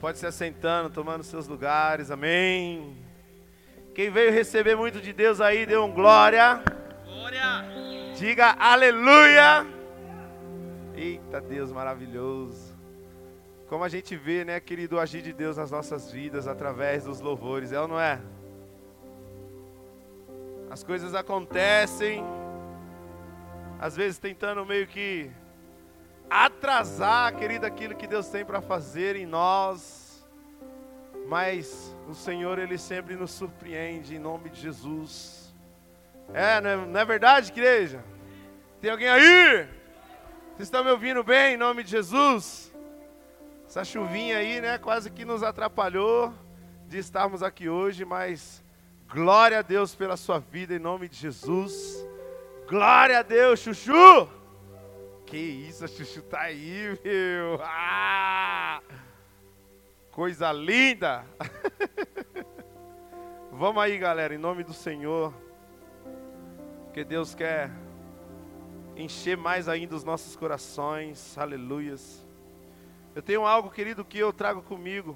Pode se assentando, tomando seus lugares, amém. Quem veio receber muito de Deus aí, dê um glória. Glória. Diga aleluia. Eita Deus maravilhoso. Como a gente vê, né, querido, agir de Deus nas nossas vidas através dos louvores, é ou não é? As coisas acontecem, às vezes tentando meio que atrasar, querido, aquilo que Deus tem para fazer em nós. Mas o Senhor, Ele sempre nos surpreende em nome de Jesus. É, não é, não é verdade, igreja? Tem alguém aí? Vocês estão me ouvindo bem em nome de Jesus? Essa chuvinha aí, né, quase que nos atrapalhou de estarmos aqui hoje, mas glória a Deus pela sua vida em nome de Jesus. Glória a Deus, Chuchu! Que isso, a Chuchu tá aí, meu. Ah! Coisa linda. Vamos aí, galera, em nome do Senhor. Que Deus quer encher mais ainda os nossos corações. Aleluias. Eu tenho algo, querido, que eu trago comigo.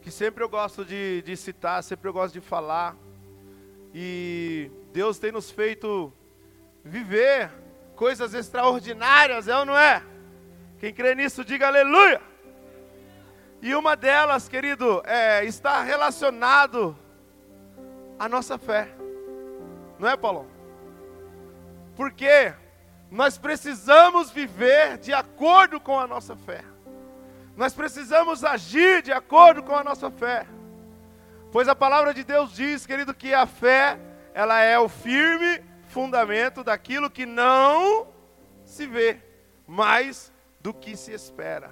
Que sempre eu gosto de, de citar, sempre eu gosto de falar. E Deus tem nos feito viver coisas extraordinárias, é ou não é? Quem crê nisso, diga aleluia. E uma delas, querido, é, está relacionado à nossa fé. Não é, Paulo? Porque nós precisamos viver de acordo com a nossa fé. Nós precisamos agir de acordo com a nossa fé. Pois a palavra de Deus diz, querido, que a fé, ela é o firme fundamento daquilo que não se vê, mais do que se espera.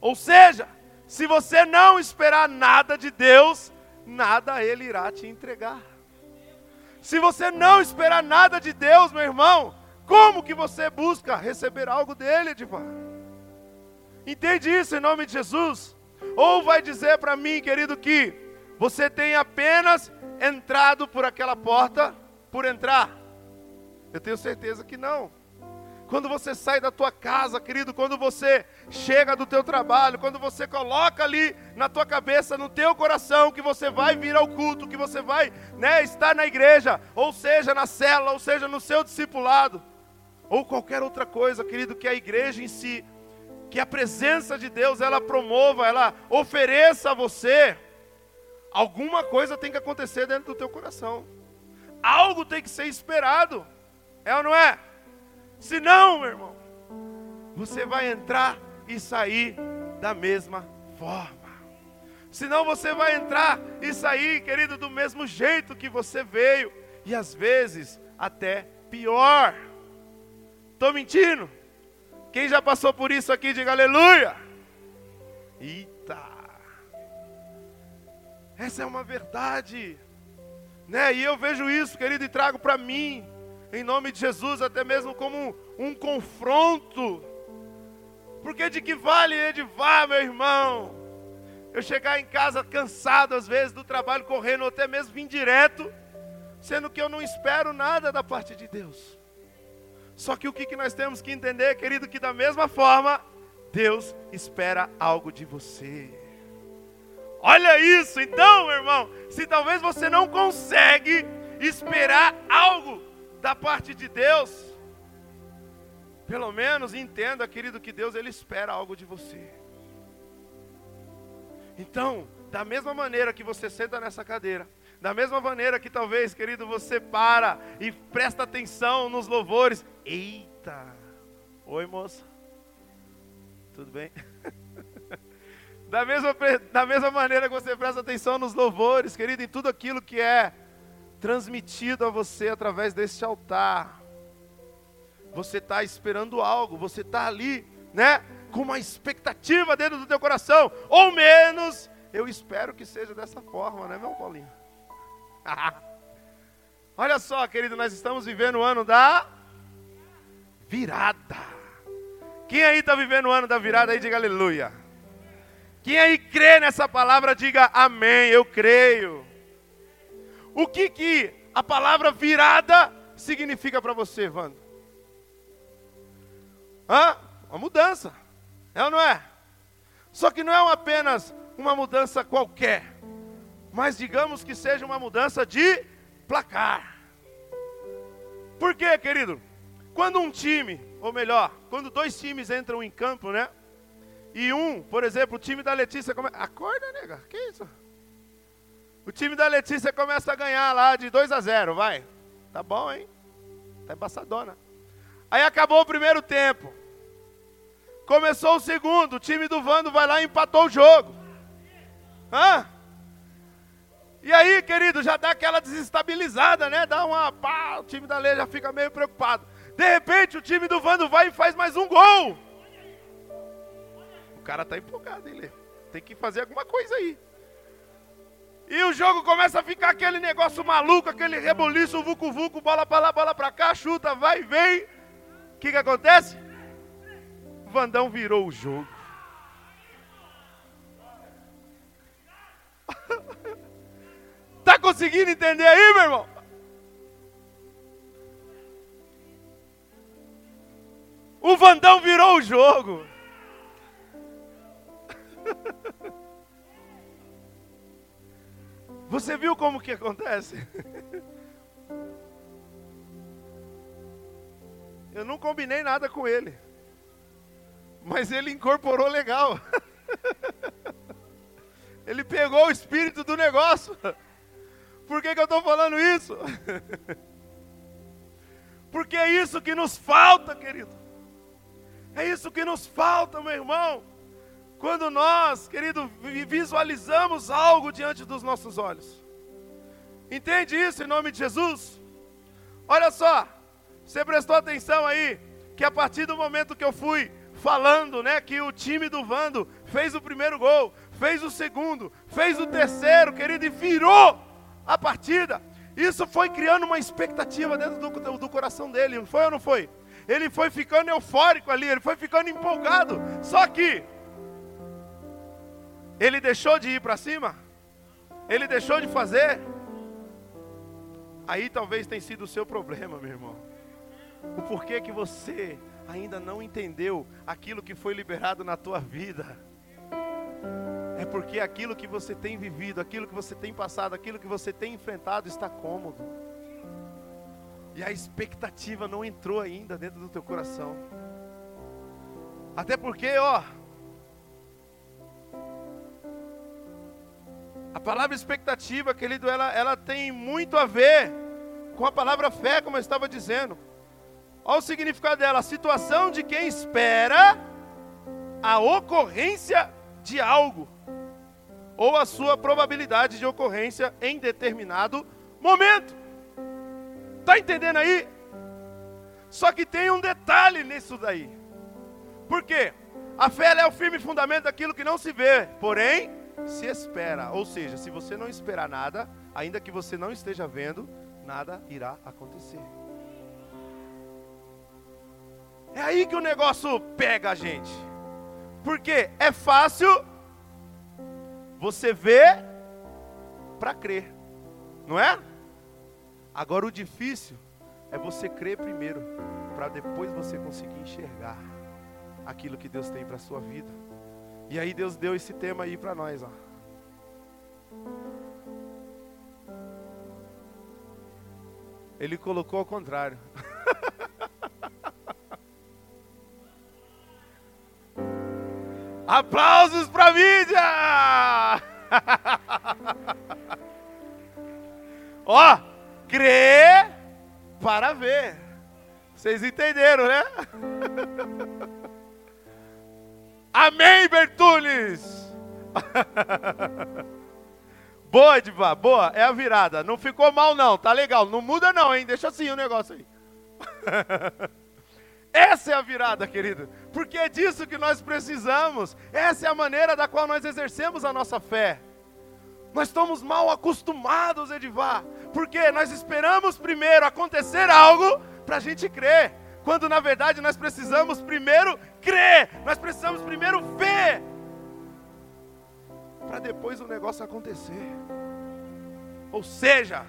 Ou seja, se você não esperar nada de Deus, nada Ele irá te entregar. Se você não esperar nada de Deus, meu irmão, como que você busca receber algo dele, Edivar? Entende isso em nome de Jesus? Ou vai dizer para mim, querido, que você tem apenas entrado por aquela porta por entrar? Eu tenho certeza que não. Quando você sai da tua casa, querido, quando você chega do teu trabalho, quando você coloca ali na tua cabeça, no teu coração, que você vai vir ao culto, que você vai né, estar na igreja, ou seja, na cela, ou seja, no seu discipulado, ou qualquer outra coisa, querido, que a igreja em si, que a presença de Deus, ela promova, ela ofereça a você, alguma coisa tem que acontecer dentro do teu coração. Algo tem que ser esperado. É ou não é? Se não, meu irmão, você vai entrar e sair da mesma forma. Senão você vai entrar e sair, querido, do mesmo jeito que você veio, e às vezes até pior. Estou mentindo? Quem já passou por isso aqui, diga aleluia. Eita! Essa é uma verdade, né? E eu vejo isso, querido, e trago para mim em nome de Jesus, até mesmo como um, um confronto. Porque de que vale Edivar, meu irmão? Eu chegar em casa cansado, às vezes, do trabalho, correndo, ou até mesmo vim direto, sendo que eu não espero nada da parte de Deus. Só que o que, nós temos que entender, querido, que da mesma forma, Deus espera algo de você. Olha isso, então, meu irmão, se talvez você não consegue esperar algo da parte de Deus, pelo menos entenda, querido, que Deus ele espera algo de você. Então, da mesma maneira que você senta nessa cadeira, da mesma maneira que talvez, querido, você para e presta atenção nos louvores. Eita! Oi, moça. Tudo bem? da, mesma, da mesma maneira que você presta atenção nos louvores, querido, em tudo aquilo que é transmitido a você através deste altar. Você está esperando algo, você está ali, né? Com uma expectativa dentro do teu coração, ou menos, eu espero que seja dessa forma, né, meu Paulinho? Olha só, querido, nós estamos vivendo o ano da virada. Quem aí está vivendo o ano da virada aí, diga aleluia. Quem aí crê nessa palavra, diga amém, eu creio. O que que a palavra virada significa para você, Wanda? Hã? Uma mudança. É ou não é? Só que não é apenas uma mudança qualquer, mas digamos que seja uma mudança de placar. Por quê, querido? Quando um time, ou melhor, quando dois times entram em campo, né? E um, por exemplo, o time da Letícia começa. Acorda, nega, que isso? O time da Letícia começa a ganhar lá de 2 a 0, vai. Tá bom, hein? Tá embaçadona. Aí acabou o primeiro tempo. Começou o segundo, o time do Vando vai lá e empatou o jogo. Hã? E aí, querido, já dá aquela desestabilizada, né? Dá uma. Pá, o time da Lei já fica meio preocupado. De repente, o time do Vando vai e faz mais um gol. O cara tá empolgado, hein, Lê? Tem que fazer alguma coisa aí. E o jogo começa a ficar aquele negócio maluco, aquele reboliço, vucu-vucu, bola para lá, bola para cá, chuta, vai e vem. O que, que acontece? Vandão virou o jogo. tá conseguindo entender aí, meu irmão? O Vandão virou o jogo. Você viu como que acontece? Eu não combinei nada com ele. Mas ele incorporou legal. Ele pegou o espírito do negócio. Por que, que eu estou falando isso? Porque é isso que nos falta, querido. É isso que nos falta, meu irmão. Quando nós, querido, visualizamos algo diante dos nossos olhos. Entende isso em nome de Jesus? Olha só, você prestou atenção aí que a partir do momento que eu fui falando, né, que o time do Vando fez o primeiro gol, fez o segundo, fez o terceiro, querido, e virou a partida. Isso foi criando uma expectativa dentro do, do coração dele, não foi ou não foi? Ele foi ficando eufórico ali, ele foi ficando empolgado. Só que ele deixou de ir para cima? Ele deixou de fazer? Aí talvez tenha sido o seu problema, meu irmão. O porquê que você ainda não entendeu aquilo que foi liberado na tua vida. É porque aquilo que você tem vivido, aquilo que você tem passado, aquilo que você tem enfrentado está cômodo. E a expectativa não entrou ainda dentro do teu coração. Até porque, ó, A palavra expectativa, querido, ela, ela tem muito a ver com a palavra fé, como eu estava dizendo. Olha o significado dela: a situação de quem espera a ocorrência de algo, ou a sua probabilidade de ocorrência em determinado momento. Está entendendo aí? Só que tem um detalhe nisso daí. Por quê? A fé é o firme fundamento daquilo que não se vê, porém se espera. Ou seja, se você não esperar nada, ainda que você não esteja vendo, nada irá acontecer. É aí que o negócio pega a gente. Porque é fácil você ver para crer, não é? Agora o difícil é você crer primeiro, para depois você conseguir enxergar aquilo que Deus tem para sua vida. E aí Deus deu esse tema aí para nós, ó. Ele colocou ao contrário. Aplausos para mídia! Ó, crer para ver. Vocês entenderam, né? Amém, Bertunes! boa, Edvar, boa, é a virada. Não ficou mal, não, tá legal. Não muda, não, hein? Deixa assim o negócio aí. Essa é a virada, querido, porque é disso que nós precisamos. Essa é a maneira da qual nós exercemos a nossa fé. Nós estamos mal acostumados, Edivar, porque nós esperamos primeiro acontecer algo para a gente crer quando na verdade nós precisamos primeiro crer, nós precisamos primeiro ver, para depois o negócio acontecer. Ou seja,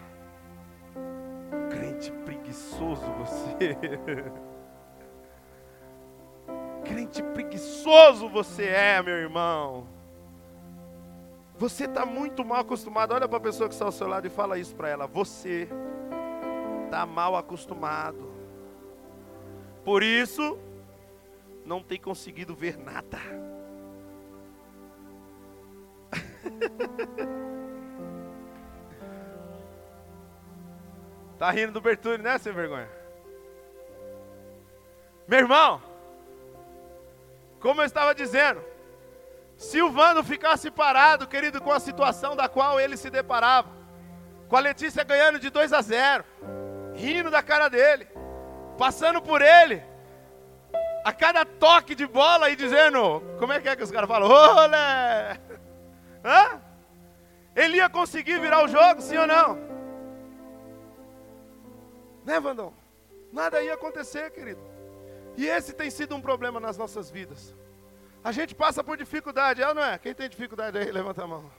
crente preguiçoso você. crente preguiçoso você é, meu irmão. Você está muito mal acostumado. Olha para a pessoa que está ao seu lado e fala isso para ela. Você está mal acostumado. Por isso, não tem conseguido ver nada. tá rindo do Bertone, né, sem vergonha? Meu irmão, como eu estava dizendo, se o Vando ficasse parado, querido, com a situação da qual ele se deparava, com a Letícia ganhando de 2 a 0, rindo da cara dele, passando por ele, a cada toque de bola e dizendo, como é que é que os caras falam? Olé! Hã? Ele ia conseguir virar o jogo, sim ou não? Né, Vandão? Nada ia acontecer, querido. E esse tem sido um problema nas nossas vidas. A gente passa por dificuldade, é ou não é? Quem tem dificuldade aí, levanta a mão.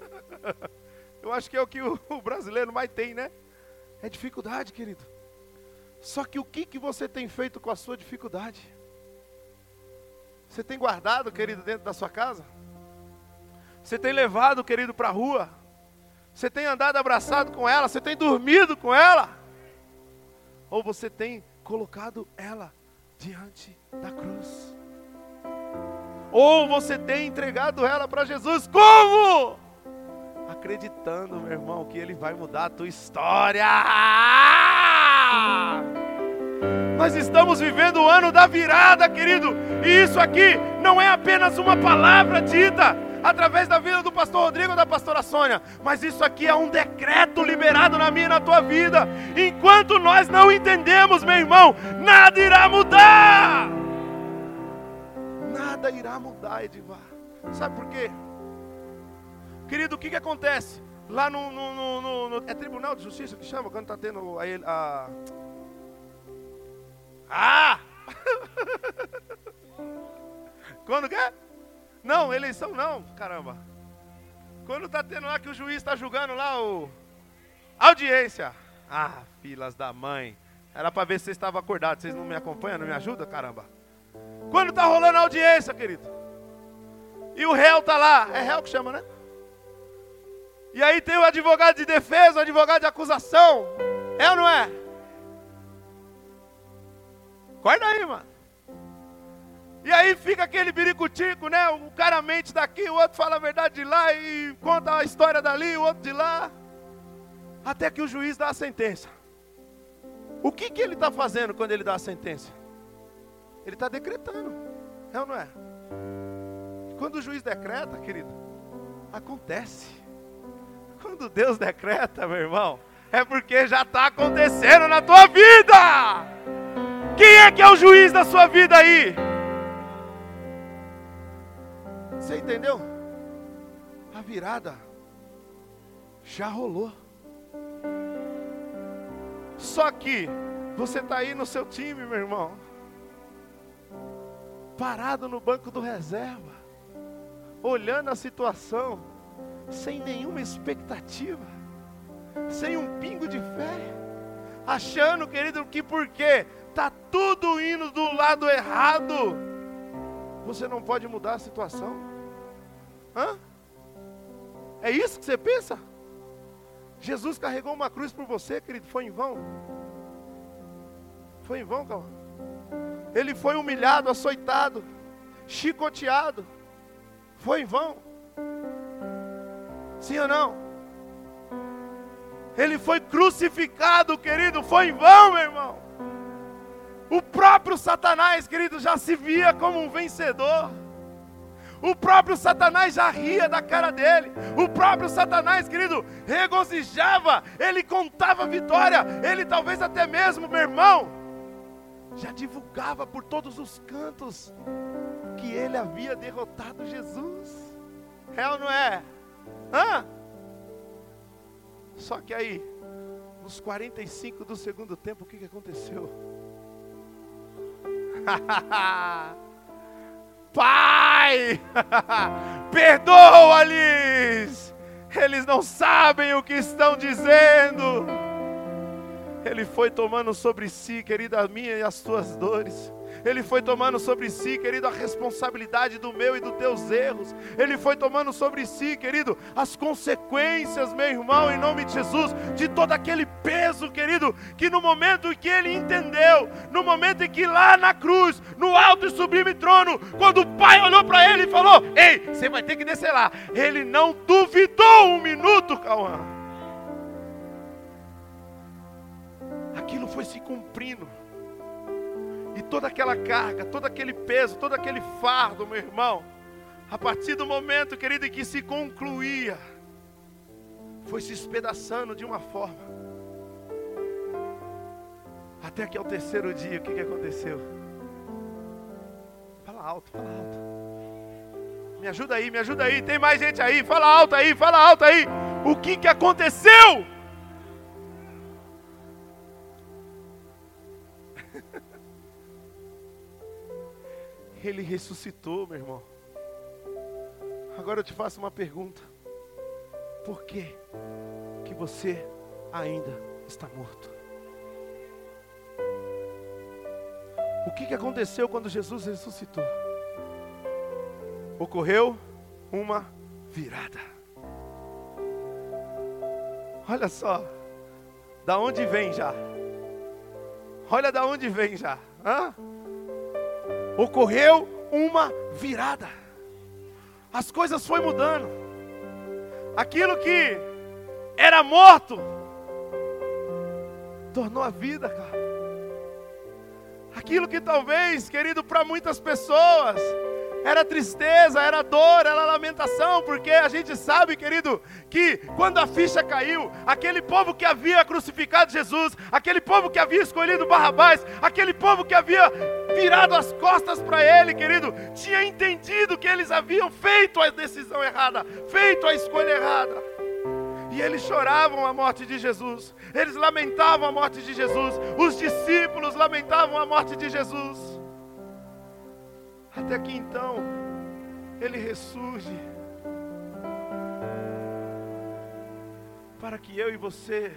Eu acho que é o que o brasileiro mais tem, né? É dificuldade, querido. Só que o que, que você tem feito com a sua dificuldade? Você tem guardado, querido, dentro da sua casa? Você tem levado, querido, para a rua? Você tem andado abraçado com ela? Você tem dormido com ela? Ou você tem colocado ela diante da cruz. Ou você tem entregado ela para Jesus, como? Acreditando, meu irmão, que Ele vai mudar a tua história. Nós estamos vivendo o ano da virada, querido, e isso aqui não é apenas uma palavra dita, através da vida do pastor Rodrigo ou da pastora Sônia, mas isso aqui é um decreto liberado na minha e na tua vida. Enquanto nós não entendemos, meu irmão, nada irá mudar. Nada irá mudar, Edivar. Sabe por quê? Querido, o que, que acontece? Lá no, no, no, no, É Tribunal de Justiça que chama quando está tendo a. a... Ah! quando que é? Não, eleição não, caramba. Quando está tendo lá que o juiz está julgando lá o. Audiência. Ah, filas da mãe. Era para ver se vocês estavam acordados. Vocês não me acompanham, não me ajudam, caramba. Quando está rolando a audiência, querido. E o réu está lá. É réu que chama, né? E aí tem o advogado de defesa, o advogado de acusação. É ou não é? Acorda aí, mano. E aí fica aquele biricutico, né? O cara mente daqui, o outro fala a verdade de lá e conta a história dali, o outro de lá. Até que o juiz dá a sentença. O que, que ele está fazendo quando ele dá a sentença? Ele está decretando. É ou não é? Quando o juiz decreta, querido, acontece. Quando Deus decreta, meu irmão, é porque já está acontecendo na tua vida. Quem é que é o juiz da sua vida aí? Você entendeu? A virada já rolou. Só que você está aí no seu time, meu irmão, parado no banco do reserva, olhando a situação, sem nenhuma expectativa, sem um pingo de fé, achando, querido, que porque está tudo indo do lado errado, você não pode mudar a situação. Hã? É isso que você pensa? Jesus carregou uma cruz por você, querido, foi em vão? Foi em vão, calma. Ele foi humilhado, açoitado, chicoteado. Foi em vão? Sim ou não? Ele foi crucificado, querido, foi em vão, meu irmão. O próprio Satanás, querido, já se via como um vencedor. O próprio Satanás já ria da cara dele. O próprio Satanás, querido, regozijava. Ele contava vitória. Ele talvez até mesmo, meu irmão, já divulgava por todos os cantos que ele havia derrotado Jesus. É ou não é? Hã? Só que aí, nos 45 do segundo tempo, o que, que aconteceu? Pai, perdoa-lhes, eles não sabem o que estão dizendo. Ele foi tomando sobre si, querida, minha e as tuas dores. Ele foi tomando sobre si, querido, a responsabilidade do meu e dos teus erros. Ele foi tomando sobre si, querido, as consequências, meu irmão, em nome de Jesus, de todo aquele peso, querido, que no momento em que ele entendeu, no momento em que lá na cruz, no alto e sublime trono, quando o Pai olhou para ele e falou: Ei, você vai ter que descer lá. Ele não duvidou um minuto, Cauã. Aquilo foi se cumprindo. E toda aquela carga, todo aquele peso, todo aquele fardo, meu irmão, a partir do momento, querido, em que se concluía, foi se espedaçando de uma forma. Até que ao terceiro dia, o que, que aconteceu? Fala alto, fala alto. Me ajuda aí, me ajuda aí. Tem mais gente aí. Fala alto aí, fala alto aí. O que, que aconteceu? Ele ressuscitou, meu irmão. Agora eu te faço uma pergunta: por que que você ainda está morto? O que, que aconteceu quando Jesus ressuscitou? Ocorreu uma virada. Olha só, da onde vem já? Olha da onde vem já. Hã? Ocorreu uma virada. As coisas foram mudando. Aquilo que era morto tornou a vida, cara. Aquilo que talvez, querido, para muitas pessoas era tristeza, era dor, era lamentação, porque a gente sabe, querido, que quando a ficha caiu, aquele povo que havia crucificado Jesus, aquele povo que havia escolhido Barrabás, aquele povo que havia virado as costas para ele, querido, tinha entendido que eles haviam feito a decisão errada, feito a escolha errada. E eles choravam a morte de Jesus, eles lamentavam a morte de Jesus, os discípulos lamentavam a morte de Jesus. Até que então, ele ressurge. Para que eu e você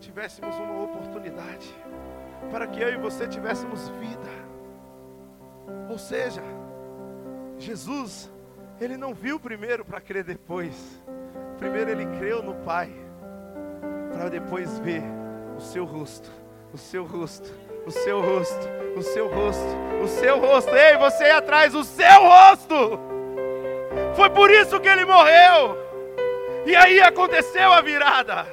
tivéssemos uma oportunidade. Para que eu e você tivéssemos vida. Ou seja, Jesus, ele não viu primeiro para crer depois. Primeiro ele creu no Pai, para depois ver o seu rosto, o seu rosto o seu rosto, o seu rosto, o seu rosto. Ei, você aí atrás, o seu rosto. Foi por isso que ele morreu. E aí aconteceu a virada.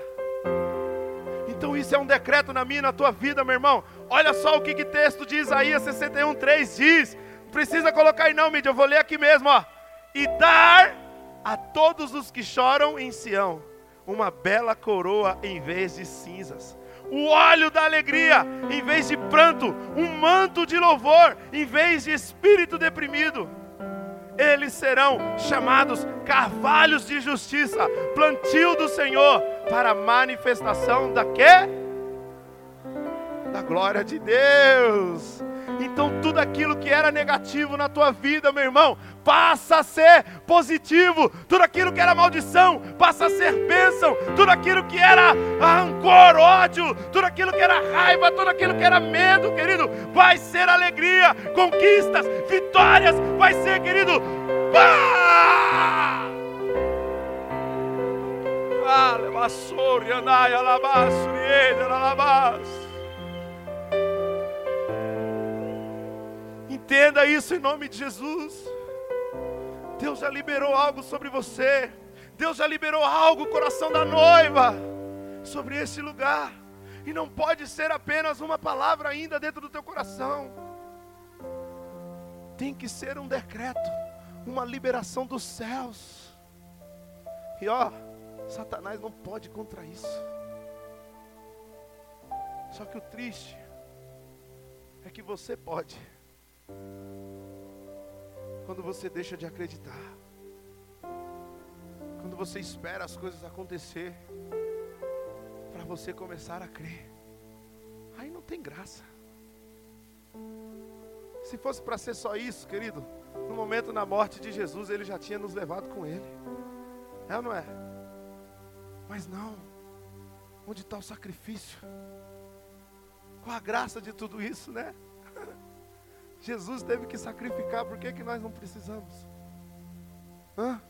Então isso é um decreto na minha na tua vida, meu irmão. Olha só o que, que texto de Isaías 61, 3 diz. Precisa colocar aí não, mídia, eu vou ler aqui mesmo, ó. E dar a todos os que choram em Sião uma bela coroa em vez de cinzas o óleo da alegria em vez de pranto, um manto de louvor em vez de espírito deprimido. Eles serão chamados carvalhos de justiça, plantio do Senhor, para manifestação da quê? Da glória de Deus. Então tudo aquilo que era negativo na tua vida, meu irmão, passa a ser positivo. Tudo aquilo que era maldição passa a ser bênção. Tudo aquilo que era rancor, ódio, tudo aquilo que era raiva, tudo aquilo que era medo, querido, vai ser alegria, conquistas, vitórias, vai ser, querido. Vale, vassouri, andai, alabassuri, alabassuri. Entenda isso em nome de Jesus. Deus já liberou algo sobre você. Deus já liberou algo, coração da noiva, sobre esse lugar. E não pode ser apenas uma palavra ainda dentro do teu coração. Tem que ser um decreto, uma liberação dos céus. E ó, Satanás não pode contra isso. Só que o triste é que você pode quando você deixa de acreditar. Quando você espera as coisas acontecer para você começar a crer. Aí não tem graça. Se fosse para ser só isso, querido, no momento da morte de Jesus, ele já tinha nos levado com ele. É ou não é? Mas não. Onde está o sacrifício? com a graça de tudo isso, né? Jesus teve que sacrificar, por que, que nós não precisamos? Hã?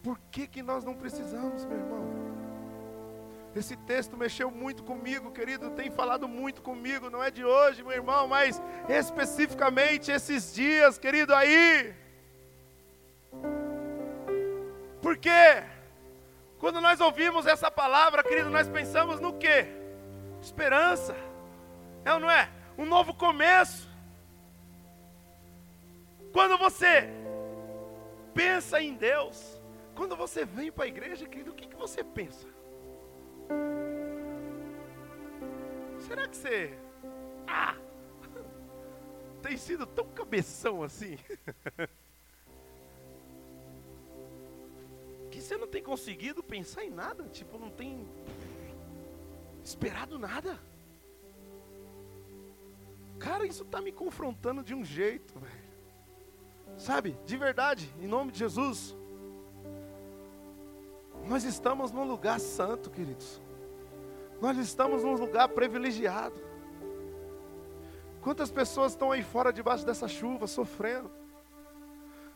Por que, que nós não precisamos, meu irmão? Esse texto mexeu muito comigo, querido, tem falado muito comigo, não é de hoje, meu irmão, mas especificamente esses dias, querido, aí. Por quê? Quando nós ouvimos essa palavra, querido, nós pensamos no quê? Esperança. É ou não é? Um novo começo. Quando você pensa em Deus, quando você vem para a igreja, querido, o que, que você pensa? Será que você. Ah! Tem sido tão cabeção assim? que você não tem conseguido pensar em nada? Tipo, não tem esperado nada? Cara, isso está me confrontando de um jeito, velho. Sabe, de verdade, em nome de Jesus. Nós estamos num lugar santo, queridos. Nós estamos num lugar privilegiado. Quantas pessoas estão aí fora debaixo dessa chuva, sofrendo?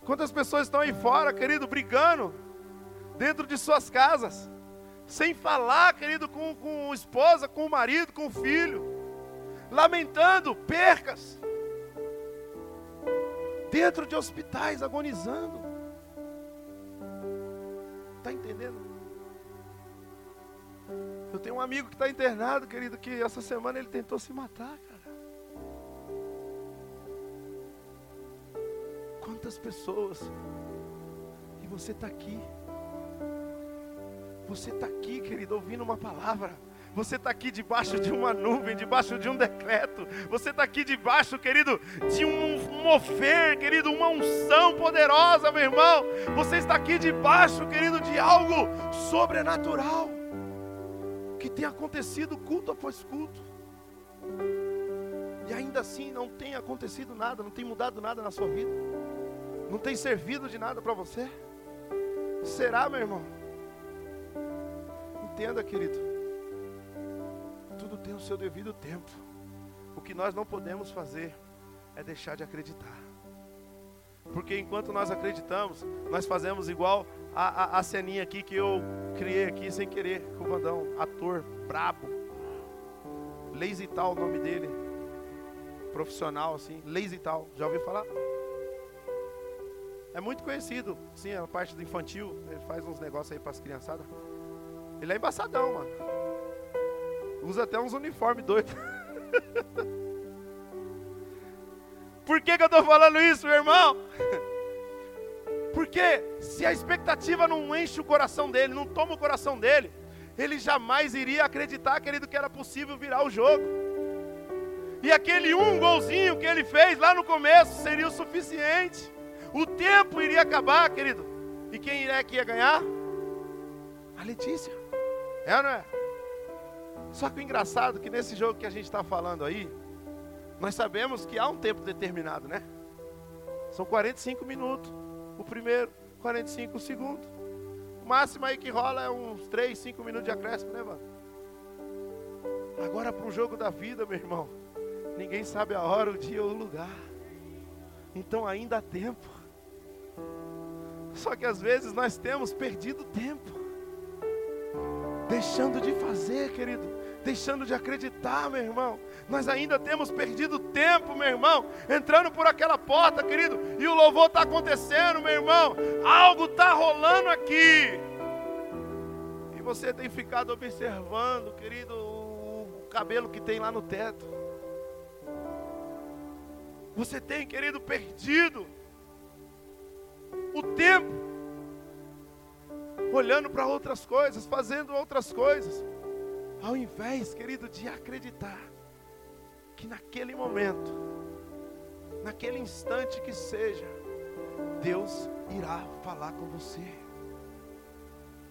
Quantas pessoas estão aí fora, querido, brigando, dentro de suas casas, sem falar, querido, com, com esposa, com o marido, com o filho, lamentando percas, dentro de hospitais, agonizando. Está entendendo? Eu tenho um amigo que está internado, querido, que essa semana ele tentou se matar, cara. Quantas pessoas. E você está aqui. Você está aqui, querido, ouvindo uma palavra. Você está aqui debaixo de uma nuvem, debaixo de um decreto. Você está aqui debaixo, querido, de um mover, querido, uma unção poderosa, meu irmão. Você está aqui debaixo, querido, de algo sobrenatural que tem acontecido culto após culto. E ainda assim não tem acontecido nada, não tem mudado nada na sua vida. Não tem servido de nada para você. Será, meu irmão? Entenda, querido. Tem o seu devido tempo. O que nós não podemos fazer é deixar de acreditar. Porque enquanto nós acreditamos, nós fazemos igual a, a, a ceninha aqui que eu criei aqui sem querer com o Vandão, ator brabo. Lazy tal o nome dele. Profissional assim, Lazy tal. Já ouviu falar? É muito conhecido, sim, a parte do infantil, ele faz uns negócios aí para as criançadas. Ele é embaçadão, mano. Usa até uns uniformes doidos. Por que, que eu estou falando isso, meu irmão? Porque se a expectativa não enche o coração dele, não toma o coração dele, ele jamais iria acreditar, querido, que era possível virar o jogo. E aquele um golzinho que ele fez lá no começo seria o suficiente. O tempo iria acabar, querido. E quem é que ia ganhar? A Letícia. É ou não é? Só que o engraçado é que nesse jogo que a gente está falando aí, nós sabemos que há um tempo determinado, né? São 45 minutos o primeiro, 45 o segundo. O máximo aí que rola é uns 3, 5 minutos de acréscimo, né, mano? Agora para o jogo da vida, meu irmão. Ninguém sabe a hora, o dia ou o lugar. Então ainda há tempo. Só que às vezes nós temos perdido tempo. Deixando de fazer, querido. Deixando de acreditar, meu irmão. Nós ainda temos perdido tempo, meu irmão, entrando por aquela porta, querido, e o louvor está acontecendo, meu irmão. Algo está rolando aqui. E você tem ficado observando, querido, o cabelo que tem lá no teto. Você tem, querido, perdido o tempo, olhando para outras coisas, fazendo outras coisas, ao invés, querido, de acreditar que naquele momento, naquele instante que seja, Deus irá falar com você.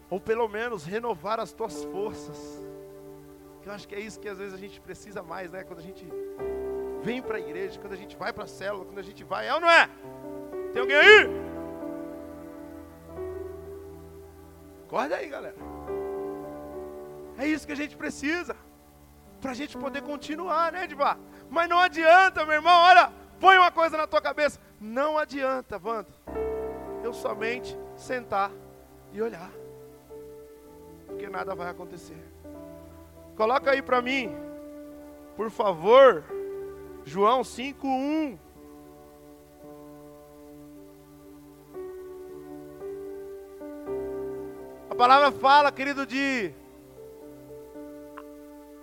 Ou pelo menos renovar as tuas forças. Eu acho que é isso que às vezes a gente precisa mais, né? Quando a gente vem para a igreja, quando a gente vai para a célula, quando a gente vai, é ou não é? Tem alguém aí? Acorda aí, galera. É isso que a gente precisa. para a gente poder continuar, né, Edvar? Mas não adianta, meu irmão, olha, põe uma coisa na tua cabeça. Não adianta, Wanda, eu somente sentar e olhar, porque nada vai acontecer. Coloca aí para mim, por favor, João 5:1. A palavra fala, querido, de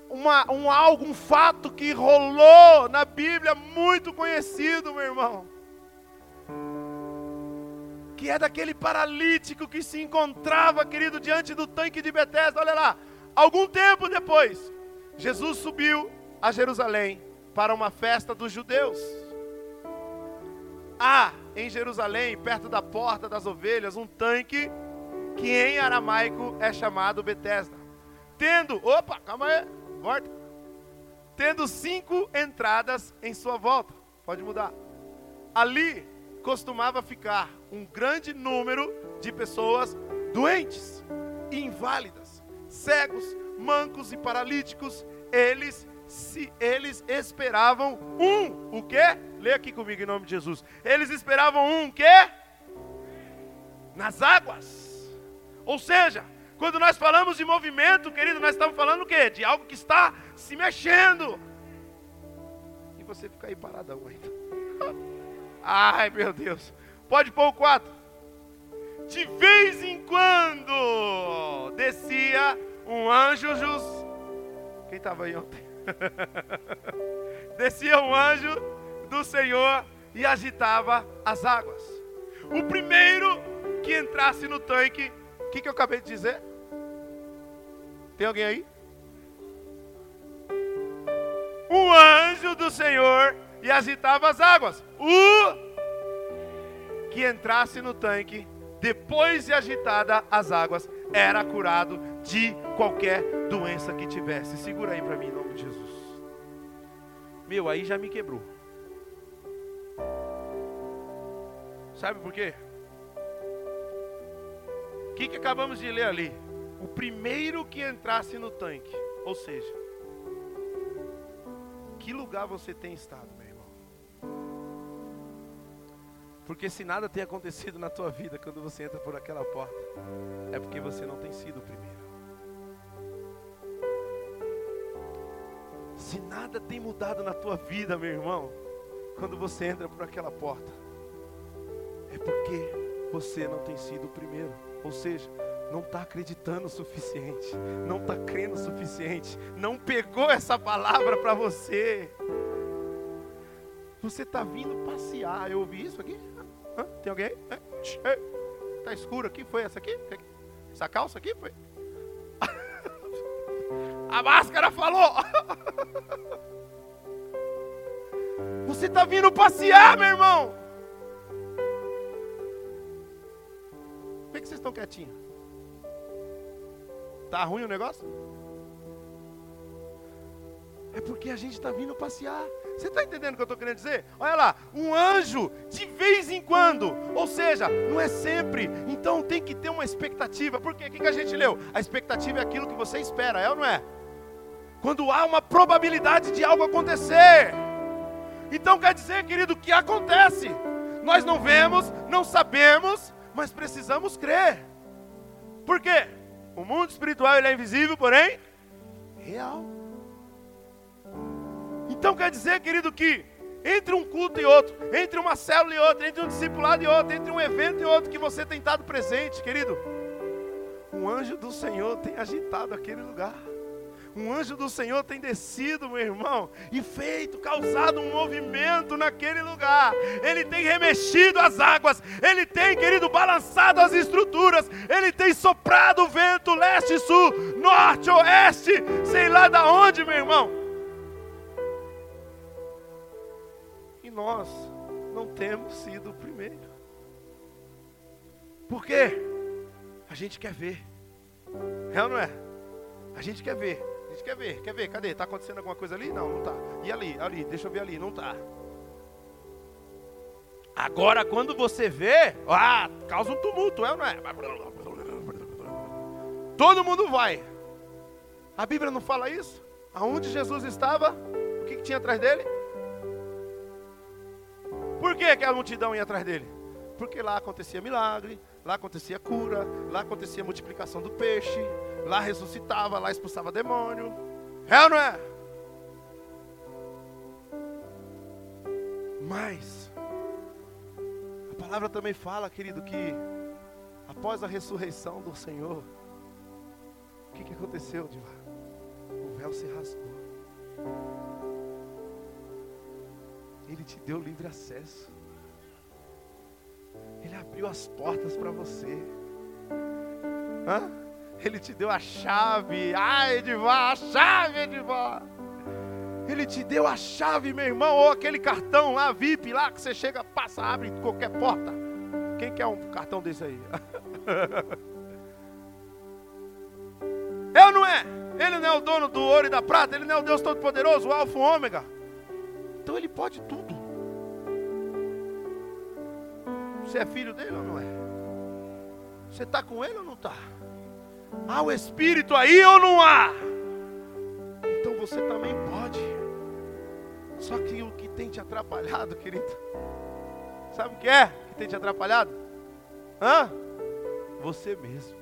uma, um algo, um fato que rolou na Bíblia muito conhecido, meu irmão. Que é daquele paralítico que se encontrava, querido, diante do tanque de Betesda. Olha lá, algum tempo depois, Jesus subiu a Jerusalém para uma festa dos judeus. Há em Jerusalém, perto da porta das ovelhas, um tanque que em aramaico é chamado Betesda. Tendo, opa, calma aí, Tendo cinco entradas em sua volta. Pode mudar. Ali costumava ficar um grande número de pessoas doentes, inválidas, cegos, mancos e paralíticos. Eles se eles esperavam um, o quê? Leia aqui comigo em nome de Jesus. Eles esperavam um quê? Nas águas. Ou seja, quando nós falamos de movimento, querido, nós estamos falando o quê? De algo que está se mexendo. E você fica aí paradão ainda. Ai, meu Deus. Pode pôr o 4. De vez em quando descia um anjo jus. Quem estava aí ontem? descia um anjo do Senhor e agitava as águas. O primeiro que entrasse no tanque o que, que eu acabei de dizer? Tem alguém aí? Um anjo do Senhor e agitava as águas. O que entrasse no tanque, depois de agitada as águas, era curado de qualquer doença que tivesse. Segura aí para mim em nome de Jesus. Meu, aí já me quebrou. Sabe por quê? que, que acabamos de ler ali? O primeiro que entrasse no tanque. Ou seja, que lugar você tem estado, meu irmão? Porque se nada tem acontecido na tua vida quando você entra por aquela porta, é porque você não tem sido o primeiro. Se nada tem mudado na tua vida, meu irmão, quando você entra por aquela porta, é porque você não tem sido o primeiro. Ou seja, não está acreditando o suficiente, não está crendo o suficiente, não pegou essa palavra para você. Você está vindo passear. Eu ouvi isso aqui? Hã? Tem alguém? Está escuro aqui? Foi essa aqui? Essa calça aqui? Foi? A máscara falou. Você está vindo passear, meu irmão. que, que vocês estão quietinhos? Tá ruim o negócio? É porque a gente está vindo passear. Você está entendendo o que eu estou querendo dizer? Olha lá, um anjo de vez em quando, ou seja, não é sempre. Então tem que ter uma expectativa. Por quê? O que, que a gente leu? A expectativa é aquilo que você espera, é ou não é? Quando há uma probabilidade de algo acontecer. Então quer dizer, querido, que acontece. Nós não vemos, não sabemos, mas precisamos crer. Por quê? O mundo espiritual ele é invisível, porém real. Então quer dizer, querido, que entre um culto e outro, entre uma célula e outra, entre um discipulado e outro, entre um evento e outro que você tem estado presente, querido, um anjo do Senhor tem agitado aquele lugar. Um anjo do Senhor tem descido, meu irmão, e feito, causado um movimento naquele lugar. Ele tem remexido as águas, ele tem, querido, balançado as estruturas, ele tem soprado o vento leste, sul, norte, oeste, sei lá da onde, meu irmão. E nós não temos sido o primeiro. Por quê? A gente quer ver. É ou não é? A gente quer ver gente quer ver, quer ver, cadê? Está acontecendo alguma coisa ali? Não, não está. E ali, ali, deixa eu ver ali, não está. Agora, quando você vê, ah, causa um tumulto, é ou não é? Todo mundo vai. A Bíblia não fala isso? Aonde Jesus estava, o que, que tinha atrás dele? Por que, que a multidão ia atrás dele? Porque lá acontecia milagre, lá acontecia cura, lá acontecia multiplicação do peixe, lá ressuscitava, lá expulsava demônio. É ou não é? Mas, a palavra também fala, querido, que após a ressurreição do Senhor, o que, que aconteceu de lá? O véu se rasgou. Ele te deu livre acesso. Ele abriu as portas para você. Hã? Ele te deu a chave. Ai, Edivar, a chave, Edivar. Ele te deu a chave, meu irmão, ou aquele cartão lá, VIP, lá que você chega, passa, abre qualquer porta. Quem quer um cartão desse aí? Ou não é? Ele não é o dono do ouro e da prata, ele não é o Deus Todo-Poderoso, o Alfa e o Ômega. Então ele pode tudo. Você é filho dele ou não é? Você está com ele ou não está? Há o Espírito aí ou não há? Então você também pode. Só que o que tem te atrapalhado, querido? Sabe o que é que tem te atrapalhado? Hã? Você mesmo.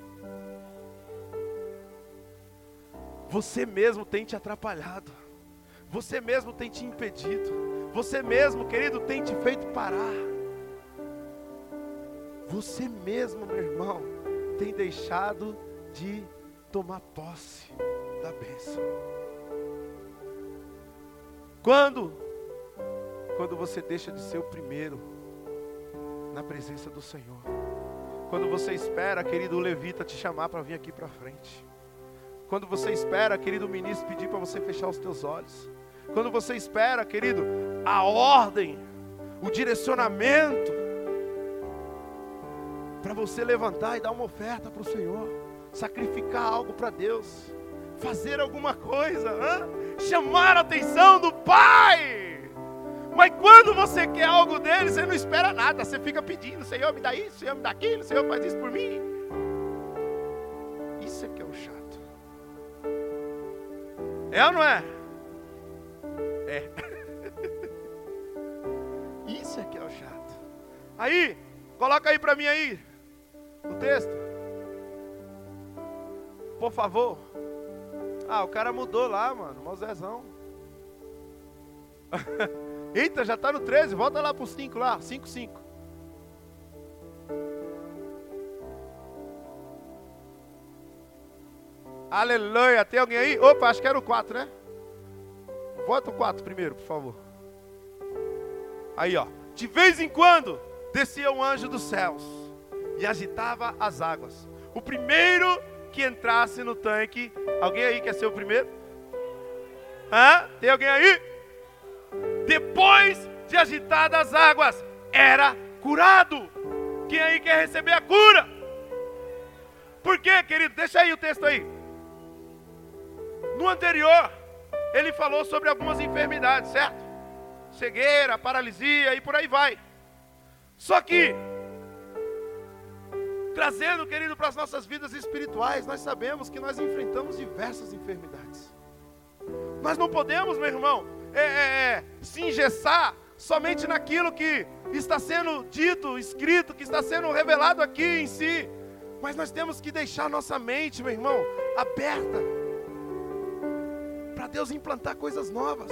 Você mesmo tem te atrapalhado. Você mesmo tem te impedido. Você mesmo, querido, tem te feito parar. Você mesmo, meu irmão, tem deixado de tomar posse da bênção. Quando? Quando você deixa de ser o primeiro na presença do Senhor. Quando você espera, querido, levita te chamar para vir aqui para frente. Quando você espera, querido ministro, pedir para você fechar os teus olhos. Quando você espera, querido, a ordem, o direcionamento, para você levantar e dar uma oferta para o Senhor, sacrificar algo para Deus, fazer alguma coisa, hein? chamar a atenção do Pai. Mas quando você quer algo dele, você não espera nada, você fica pedindo: Senhor, me dá isso, Senhor, me dá aquilo, Senhor, faz isso por mim. Isso é que é o chato. É ou não é? É. Isso é que é o chato. Aí, coloca aí para mim aí o texto. Por favor. Ah, o cara mudou lá, mano. Mosezão. Eita, já está no 13. Volta lá pro 5 lá. 5, 5. Aleluia. Tem alguém aí? Opa, acho que era o 4, né? Bota o 4 primeiro, por favor. Aí, ó. De vez em quando descia um anjo dos céus e agitava as águas. O primeiro que entrasse no tanque. Alguém aí quer ser o primeiro? Hã? Tem alguém aí? Depois de agitadas as águas, era curado. Quem aí quer receber a cura? Por quê, querido? Deixa aí o texto aí. No anterior, ele falou sobre algumas enfermidades, certo? Cegueira, paralisia e por aí vai. Só que, trazendo, querido, para as nossas vidas espirituais, nós sabemos que nós enfrentamos diversas enfermidades. Nós não podemos, meu irmão, é, é, é, se engessar somente naquilo que está sendo dito, escrito, que está sendo revelado aqui em si. Mas nós temos que deixar nossa mente, meu irmão, aberta para Deus implantar coisas novas.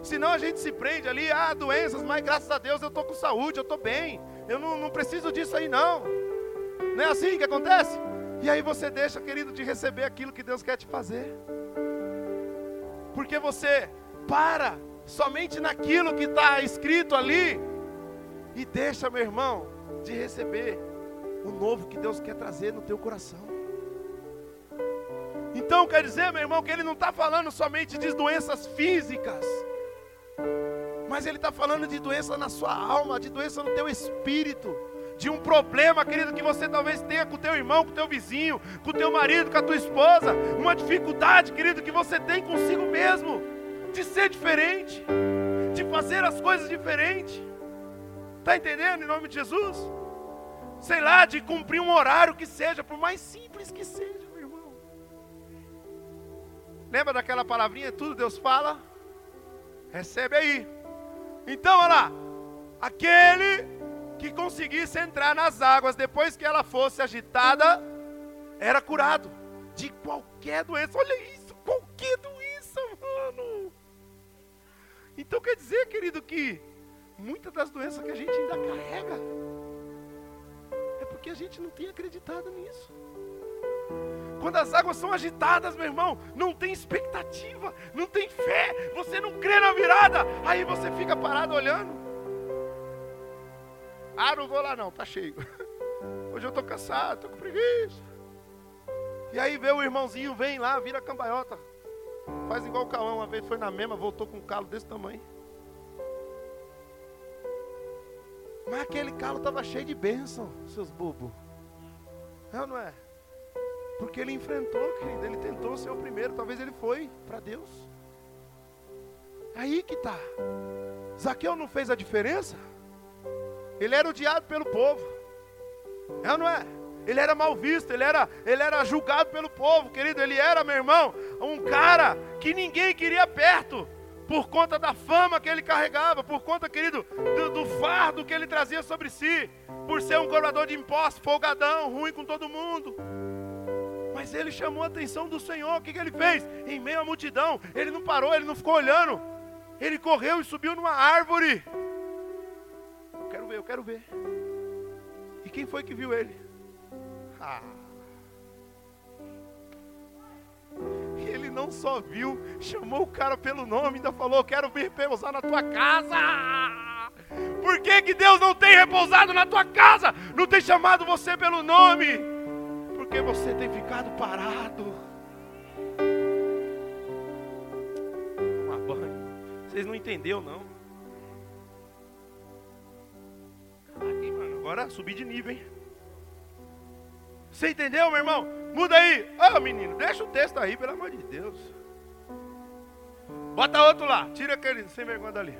Senão a gente se prende ali, ah, doenças, mas graças a Deus eu estou com saúde, eu estou bem, eu não, não preciso disso aí não. Não é assim que acontece? E aí você deixa, querido, de receber aquilo que Deus quer te fazer. Porque você para somente naquilo que está escrito ali e deixa, meu irmão, de receber o novo que Deus quer trazer no teu coração. Então quer dizer, meu irmão, que ele não está falando somente de doenças físicas, mas ele está falando de doença na sua alma, de doença no teu espírito, de um problema, querido, que você talvez tenha com o teu irmão, com o teu vizinho, com o teu marido, com a tua esposa, uma dificuldade, querido, que você tem consigo mesmo, de ser diferente, de fazer as coisas diferentes. Está entendendo em nome de Jesus? Sei lá, de cumprir um horário que seja, por mais simples que seja. Lembra daquela palavrinha? Tudo Deus fala? Recebe aí. Então, olha lá. Aquele que conseguisse entrar nas águas depois que ela fosse agitada, era curado de qualquer doença. Olha isso, qualquer doença, mano. Então quer dizer, querido, que muitas das doenças que a gente ainda carrega é porque a gente não tem acreditado nisso. Quando as águas são agitadas, meu irmão, não tem expectativa, não tem fé, você não crê na virada, aí você fica parado olhando. Ah, não vou lá não, tá cheio. Hoje eu tô cansado, tô com preguiça. E aí vê o irmãozinho, vem lá, vira cambalhota. Faz igual o Cauã, uma vez foi na mesma, voltou com um calo desse tamanho. Mas aquele calo estava cheio de bênção, seus bobos. É ou não é? Porque ele enfrentou, querido, ele tentou ser o primeiro, talvez ele foi para Deus. Aí que tá. Zaqueu não fez a diferença? Ele era odiado pelo povo. É ou não é? Ele era mal visto, ele era, ele era julgado pelo povo, querido. Ele era, meu irmão, um cara que ninguém queria perto, por conta da fama que ele carregava, por conta, querido, do, do fardo que ele trazia sobre si, por ser um cobrador de impostos, folgadão, ruim com todo mundo. Mas ele chamou a atenção do Senhor. O que, que ele fez? Em meio à multidão, ele não parou, ele não ficou olhando. Ele correu e subiu numa árvore. Quero ver, eu quero ver. E quem foi que viu ele? Ah. Ele não só viu, chamou o cara pelo nome, ainda falou: Quero vir repousar na tua casa. Por que, que Deus não tem repousado na tua casa? Não tem chamado você pelo nome? porque você tem ficado parado. Tomar banho. Vocês não entenderam, não. Aqui, mano, agora subir de nível, hein? Você entendeu, meu irmão? Muda aí. Ô, oh, menino, deixa o texto aí, pelo amor de Deus. Bota outro lá. Tira aquele sem vergonha dali.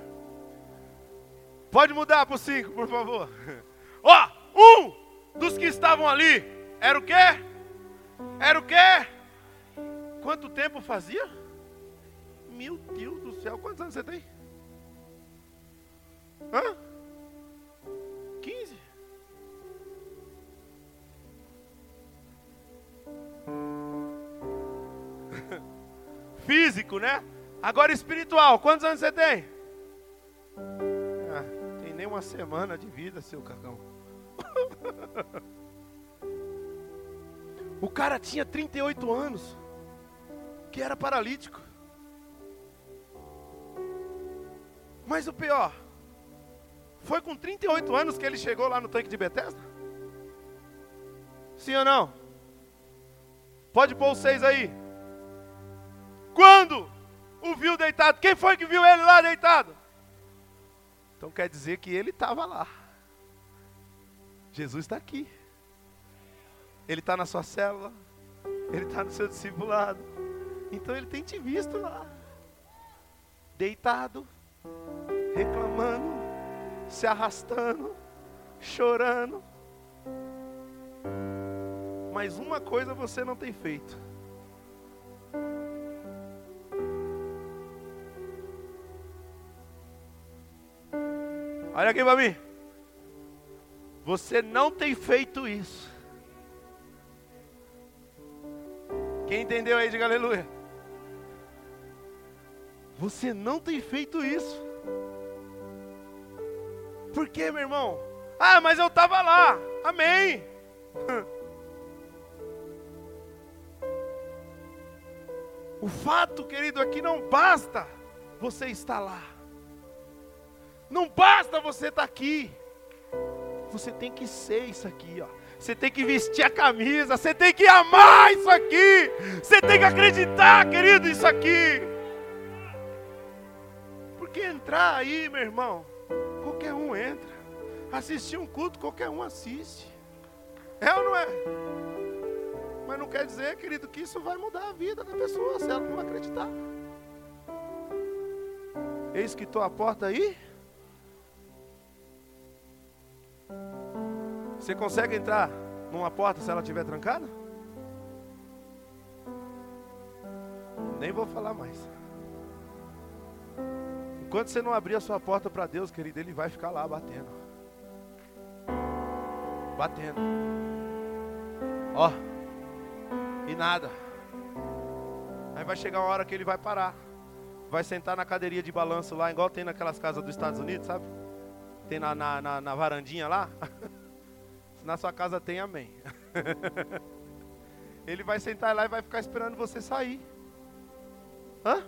Pode mudar para o 5, por favor. Ó, oh, um dos que estavam ali era o quê? Era o quê? Quanto tempo fazia? Meu Deus do céu, quantos anos você tem? Hã? Físico, né? Agora espiritual, quantos anos você tem? Ah, tem nem uma semana de vida, seu cagão. O cara tinha 38 anos, que era paralítico. Mas o pior, foi com 38 anos que ele chegou lá no tanque de Betesda? Sim ou não? Pode pôr os seis aí. Quando o viu deitado? Quem foi que viu ele lá deitado? Então quer dizer que ele estava lá. Jesus está aqui. Ele está na sua célula, Ele está no seu discipulado. Então Ele tem te visto lá, deitado, reclamando, se arrastando, chorando. Mas uma coisa você não tem feito. Olha aqui para mim. Você não tem feito isso. Quem entendeu aí, diga aleluia. Você não tem feito isso. Por quê, meu irmão? Ah, mas eu estava lá. Amém. O fato, querido, aqui não basta você estar lá. Não basta você estar aqui. Você tem que ser isso aqui, ó. Você tem que vestir a camisa, você tem que amar isso aqui, você tem que acreditar, querido, isso aqui. Porque entrar aí, meu irmão, qualquer um entra. Assistir um culto, qualquer um assiste. É ou não é? Mas não quer dizer, querido, que isso vai mudar a vida da pessoa se ela não acreditar. Eis que à porta aí. Você consegue entrar numa porta se ela estiver trancada? Nem vou falar mais. Enquanto você não abrir a sua porta para Deus, querido, Ele vai ficar lá batendo. Batendo. Ó. E nada. Aí vai chegar uma hora que Ele vai parar. Vai sentar na cadeirinha de balanço lá, igual tem naquelas casas dos Estados Unidos, sabe? Tem na, na, na, na varandinha lá. Se na sua casa tem, amém. Ele vai sentar lá e vai ficar esperando você sair. Hã?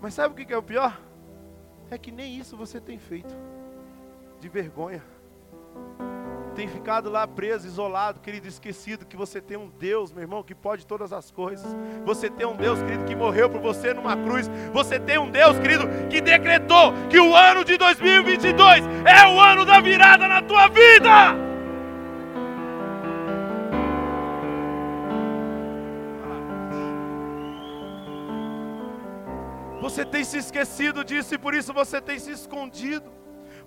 Mas sabe o que é o pior? É que nem isso você tem feito. De vergonha. Tem ficado lá preso, isolado, querido, esquecido que você tem um Deus, meu irmão, que pode todas as coisas. Você tem um Deus, querido, que morreu por você numa cruz. Você tem um Deus, querido, que decretou que o ano de 2022 é o ano da virada na tua vida. Você tem se esquecido disso e por isso você tem se escondido.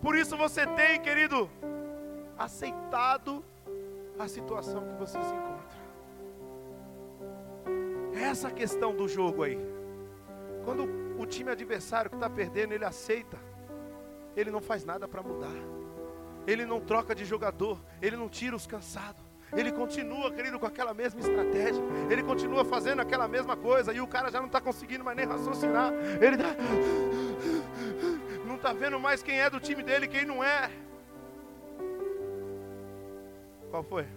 Por isso você tem, querido, aceitado a situação que você se encontra. É essa questão do jogo aí. Quando o time adversário que está perdendo, ele aceita, ele não faz nada para mudar. Ele não troca de jogador, ele não tira os cansados. Ele continua, querido, com aquela mesma estratégia. Ele continua fazendo aquela mesma coisa. E o cara já não está conseguindo mais nem raciocinar. Ele tá... não está vendo mais quem é do time dele e quem não é. Qual foi?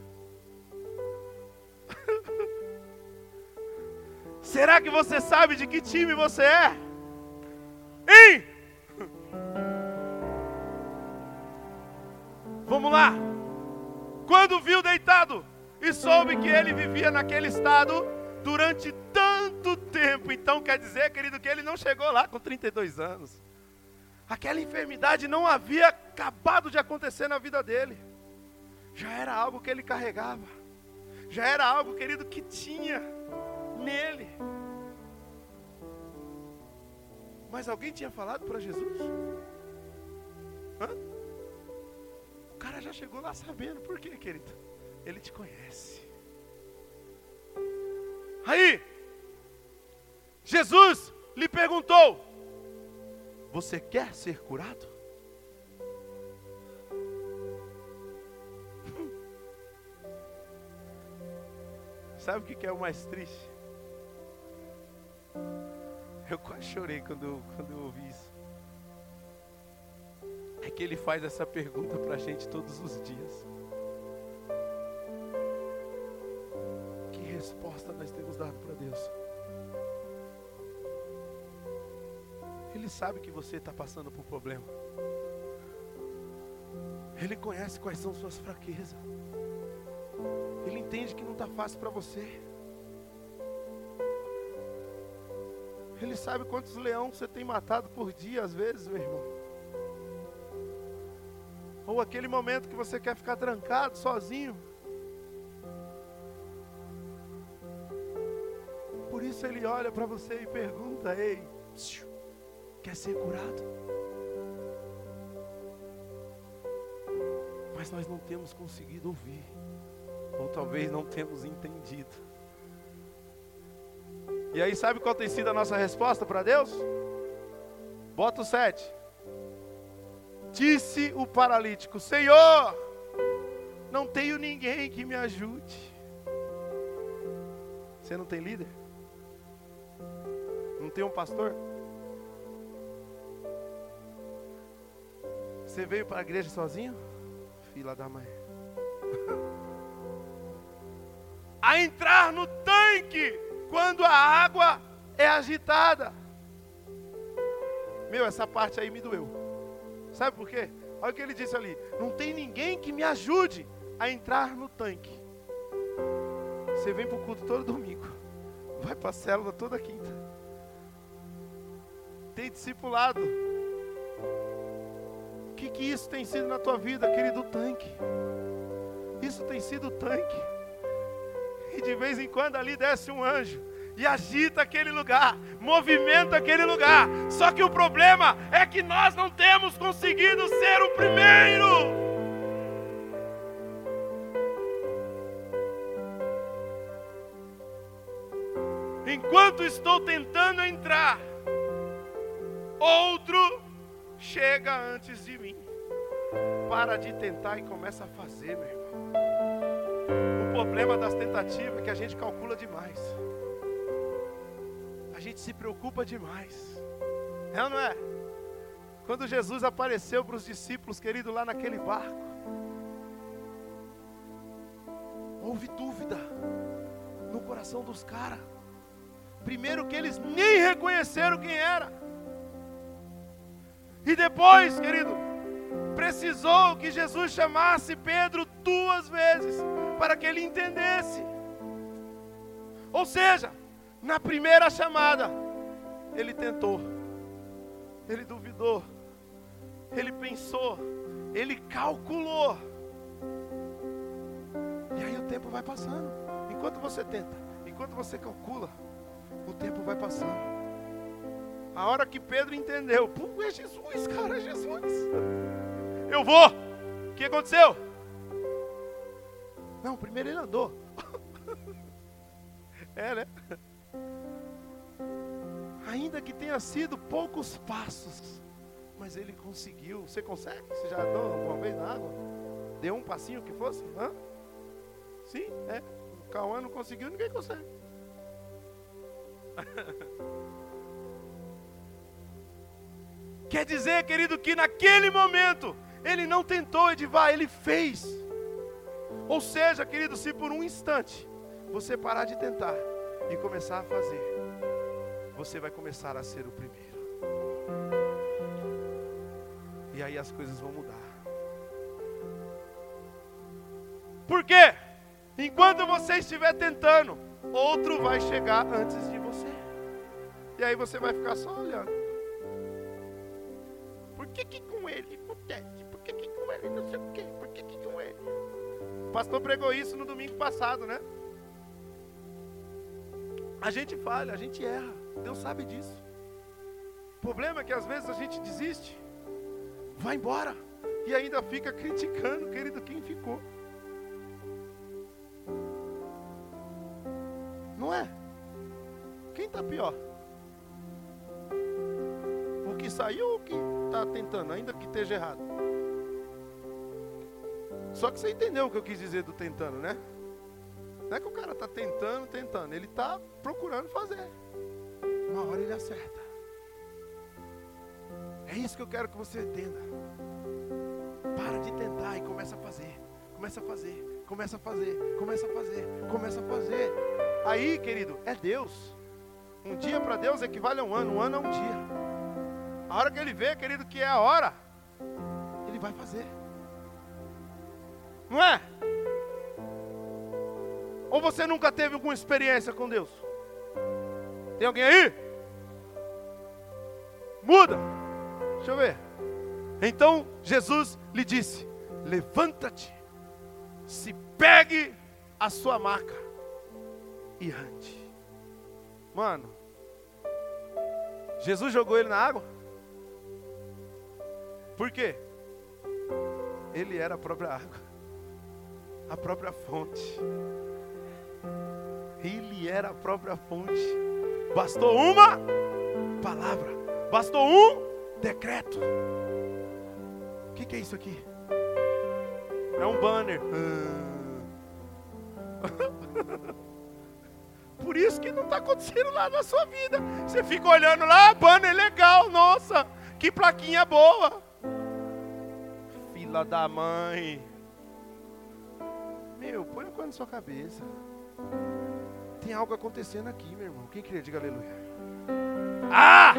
Será que você sabe de que time você é? Hein? Vamos lá. Quando viu deitado e soube que ele vivia naquele estado durante tanto tempo, então quer dizer, querido, que ele não chegou lá com 32 anos. Aquela enfermidade não havia acabado de acontecer na vida dele. Já era algo que ele carregava. Já era algo, querido, que tinha nele. Mas alguém tinha falado para Jesus? Hã? cara já chegou lá sabendo. Por quê, querido? Ele te conhece. Aí, Jesus lhe perguntou: Você quer ser curado? Sabe o que é o mais triste? Eu quase chorei quando, quando eu ouvi isso é que Ele faz essa pergunta para a gente todos os dias. Que resposta nós temos dado para Deus? Ele sabe que você está passando por problema. Ele conhece quais são suas fraquezas. Ele entende que não está fácil para você. Ele sabe quantos leões você tem matado por dia, às vezes, meu irmão. Ou aquele momento que você quer ficar trancado, sozinho. Por isso ele olha para você e pergunta: Ei, quer ser curado? Mas nós não temos conseguido ouvir, ou talvez não temos entendido. E aí, sabe qual tem sido a nossa resposta para Deus? Bota o 7. Disse o paralítico: Senhor, não tenho ninguém que me ajude. Você não tem líder? Não tem um pastor? Você veio para a igreja sozinho? Fila da mãe. a entrar no tanque quando a água é agitada. Meu, essa parte aí me doeu. Sabe por quê? Olha o que ele disse ali: não tem ninguém que me ajude a entrar no tanque. Você vem para o culto todo domingo, vai para a célula toda quinta, tem discipulado. O que, que isso tem sido na tua vida, querido? tanque. Isso tem sido tanque. E de vez em quando ali desce um anjo e agita aquele lugar, movimenta aquele lugar. Só que o problema é que nós não temos conseguido ser o primeiro. enquanto estou tentando entrar, outro chega antes de mim. Para de tentar e começa a fazer, meu irmão. Problema das tentativas é que a gente calcula demais. A gente se preocupa demais. É ou não é? Quando Jesus apareceu para os discípulos, querido, lá naquele barco, houve dúvida no coração dos caras. Primeiro que eles nem reconheceram quem era. E depois, querido, precisou que Jesus chamasse Pedro duas vezes para que ele entendesse. Ou seja, na primeira chamada, ele tentou, ele duvidou, ele pensou, ele calculou. E aí o tempo vai passando. Enquanto você tenta, enquanto você calcula, o tempo vai passando. A hora que Pedro entendeu, Pô, é Jesus, cara, é Jesus. Eu vou. O que aconteceu? Não, primeiro ele andou. é, né? Ainda que tenha sido poucos passos, mas ele conseguiu. Você consegue? Você já andou alguma vez na água? Deu um passinho que fosse? Hã? Sim, é. O Cauã não conseguiu, ninguém consegue. Quer dizer, querido, que naquele momento ele não tentou Edivar, ele fez. Ou seja, querido, se por um instante você parar de tentar e começar a fazer, você vai começar a ser o primeiro. E aí as coisas vão mudar. Por quê? Enquanto você estiver tentando, outro vai chegar antes de você. E aí você vai ficar só olhando. Por que, que com ele acontece? Por que, que com ele não sei o quê? O pastor pregou isso no domingo passado, né? A gente falha, a gente erra. Deus sabe disso. O problema é que às vezes a gente desiste, vai embora e ainda fica criticando, querido, quem ficou. Não é? Quem está pior? O que saiu ou o que está tentando, ainda que esteja errado? Só que você entendeu o que eu quis dizer do tentando, né? Não é que o cara está tentando, tentando, ele está procurando fazer. Uma hora ele acerta. É isso que eu quero que você entenda. Para de tentar e começa a fazer. Começa a fazer, começa a fazer, começa a fazer, começa a fazer. Aí, querido, é Deus. Um dia para Deus equivale a um ano, um ano a um dia. A hora que ele vê, querido, que é a hora, ele vai fazer. Não é? Ou você nunca teve alguma experiência com Deus? Tem alguém aí? Muda. Deixa eu ver. Então Jesus lhe disse: Levanta-te, se pegue a sua maca e ande. Mano, Jesus jogou ele na água? Por quê? Ele era a própria água, a própria fonte. Ele era a própria fonte. Bastou uma palavra, bastou um decreto. O que, que, é isso aqui? É um banner. Por isso que não está acontecendo lá na sua vida. Você fica olhando lá, banner legal, nossa, que plaquinha boa. Fila da mãe. Meu, põe a coisa na sua cabeça. Tem algo acontecendo aqui, meu irmão. Quem queria diga aleluia? Ah!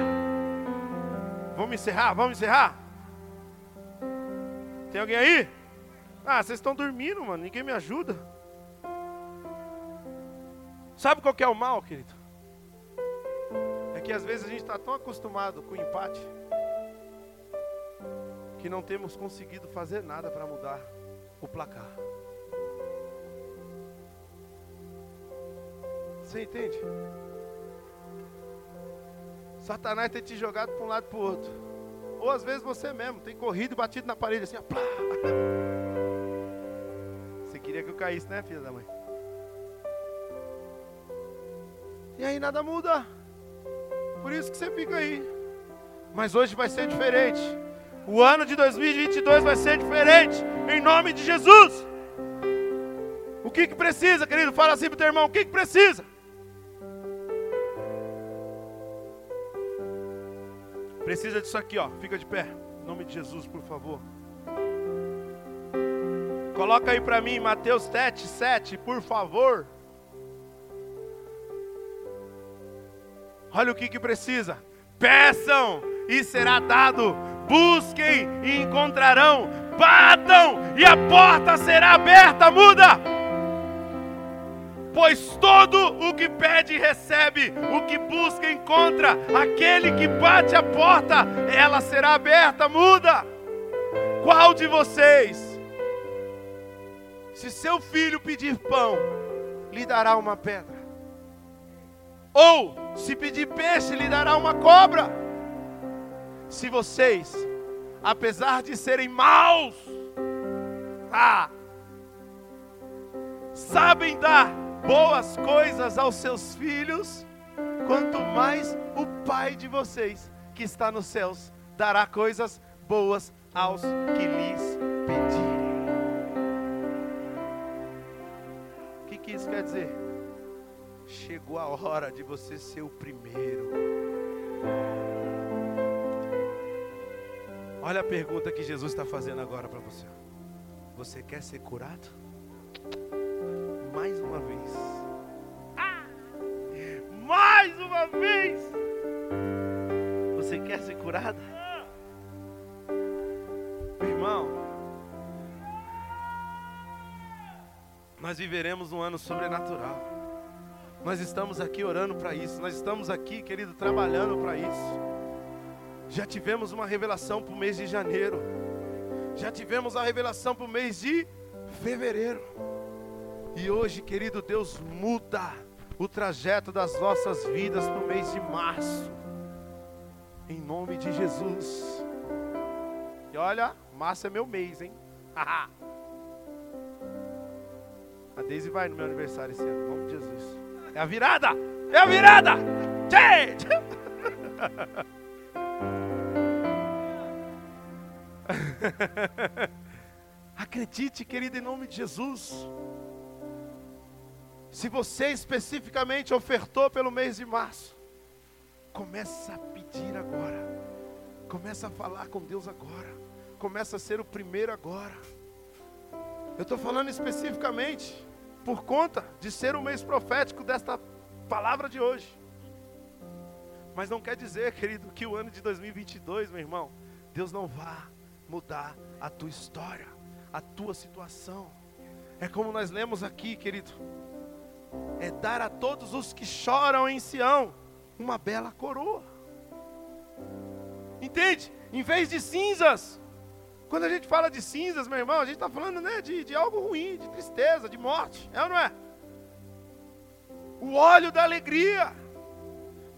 Vamos encerrar? Vamos encerrar? Tem alguém aí? Ah, vocês estão dormindo, mano. Ninguém me ajuda. Sabe qual que é o mal, querido? É que às vezes a gente está tão acostumado com o empate que não temos conseguido fazer nada para mudar o placar. Você entende? Satanás tem te jogado para um lado e para o outro. Ou às vezes você mesmo tem corrido e batido na parede assim, ó, plá. Você queria que eu caísse, né, filha da mãe? E aí nada muda. Por isso que você fica aí. Mas hoje vai ser diferente. O ano de 2022 vai ser diferente. Em nome de Jesus. O que, que precisa, querido? Fala assim pro teu irmão: o que, que precisa? Precisa disso aqui, ó. Fica de pé. Em nome de Jesus, por favor. Coloca aí para mim Mateus 7, 7, por favor. Olha o que, que precisa. Peçam e será dado. Busquem e encontrarão. Batam e a porta será aberta. Muda. Pois todo o que pede recebe, o que busca encontra, aquele que bate a porta, ela será aberta. Muda. Qual de vocês? Se seu filho pedir pão, lhe dará uma pedra. Ou, se pedir peixe, lhe dará uma cobra. Se vocês, apesar de serem maus, ah, sabem dar boas coisas aos seus filhos, quanto mais o Pai de vocês, que está nos céus, dará coisas boas aos que lhes pedirem. O que, que isso quer dizer? Chegou a hora de você ser o primeiro. Olha a pergunta que Jesus está fazendo agora para você. Você quer ser curado? Mais uma vez. Mais uma vez. Você quer ser curado? Irmão, nós viveremos um ano sobrenatural. Nós estamos aqui orando para isso, nós estamos aqui, querido, trabalhando para isso. Já tivemos uma revelação para o mês de janeiro, já tivemos a revelação para o mês de fevereiro, e hoje, querido, Deus muda o trajeto das nossas vidas para o mês de março, em nome de Jesus. E olha, março é meu mês, hein? A Deise vai no meu aniversário esse ano, em nome de Jesus. É a virada! É a virada! Tchê! Acredite, querido, em nome de Jesus. Se você especificamente ofertou pelo mês de março, começa a pedir agora. Começa a falar com Deus agora. Começa a ser o primeiro agora. Eu estou falando especificamente por conta de ser o mês profético desta palavra de hoje. Mas não quer dizer, querido, que o ano de 2022, meu irmão, Deus não vá mudar a tua história, a tua situação. É como nós lemos aqui, querido. É dar a todos os que choram em Sião uma bela coroa. Entende? Em vez de cinzas, quando a gente fala de cinzas, meu irmão, a gente está falando né, de, de algo ruim, de tristeza, de morte, é ou não é? O óleo da alegria,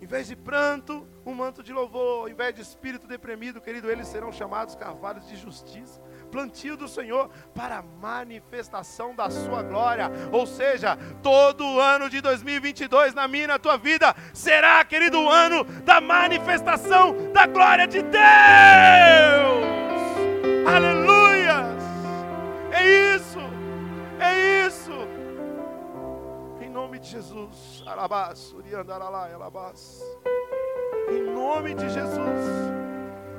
em vez de pranto, um manto de louvor, em vez de espírito deprimido, querido, eles serão chamados carvalhos de justiça plantio do Senhor para a manifestação da sua glória. Ou seja, todo ano de 2022 na minha e na tua vida será, querido, o ano da manifestação da glória de Deus. Aleluias! É isso! É isso! Em nome de Jesus. Em nome de Jesus.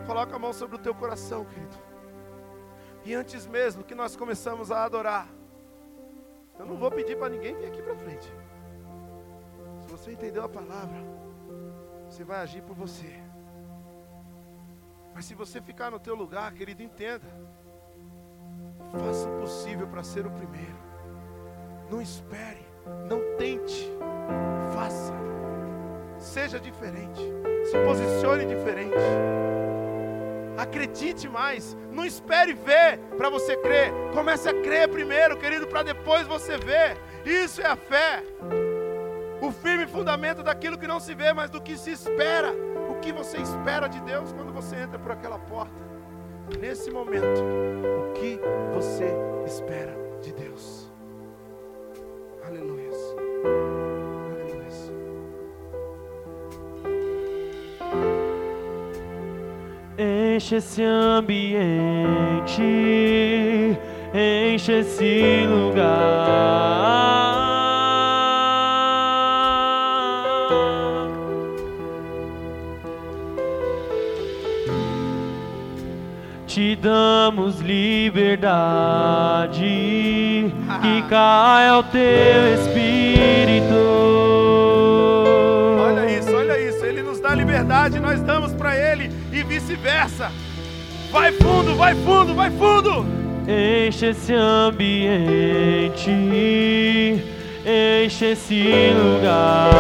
Coloca a mão sobre o teu coração, querido. E antes mesmo que nós começamos a adorar, eu não vou pedir para ninguém vir aqui para frente. Se você entendeu a palavra, você vai agir por você. Mas se você ficar no teu lugar, querido, entenda. Faça o possível para ser o primeiro. Não espere, não tente, faça. Seja diferente, se posicione diferente. Acredite mais, não espere ver para você crer. Comece a crer primeiro, querido, para depois você ver. Isso é a fé. O firme fundamento daquilo que não se vê, mas do que se espera o que você espera de Deus quando você entra por aquela porta. Nesse momento, o que você espera de Deus? Aleluia. Enche esse ambiente, enche esse lugar. Te damos liberdade, que caia o teu espírito. Olha isso, olha isso. Ele nos dá liberdade, nós damos para Ele e vice-versa. Vai fundo, vai fundo, vai fundo. Enche esse ambiente, enche esse lugar.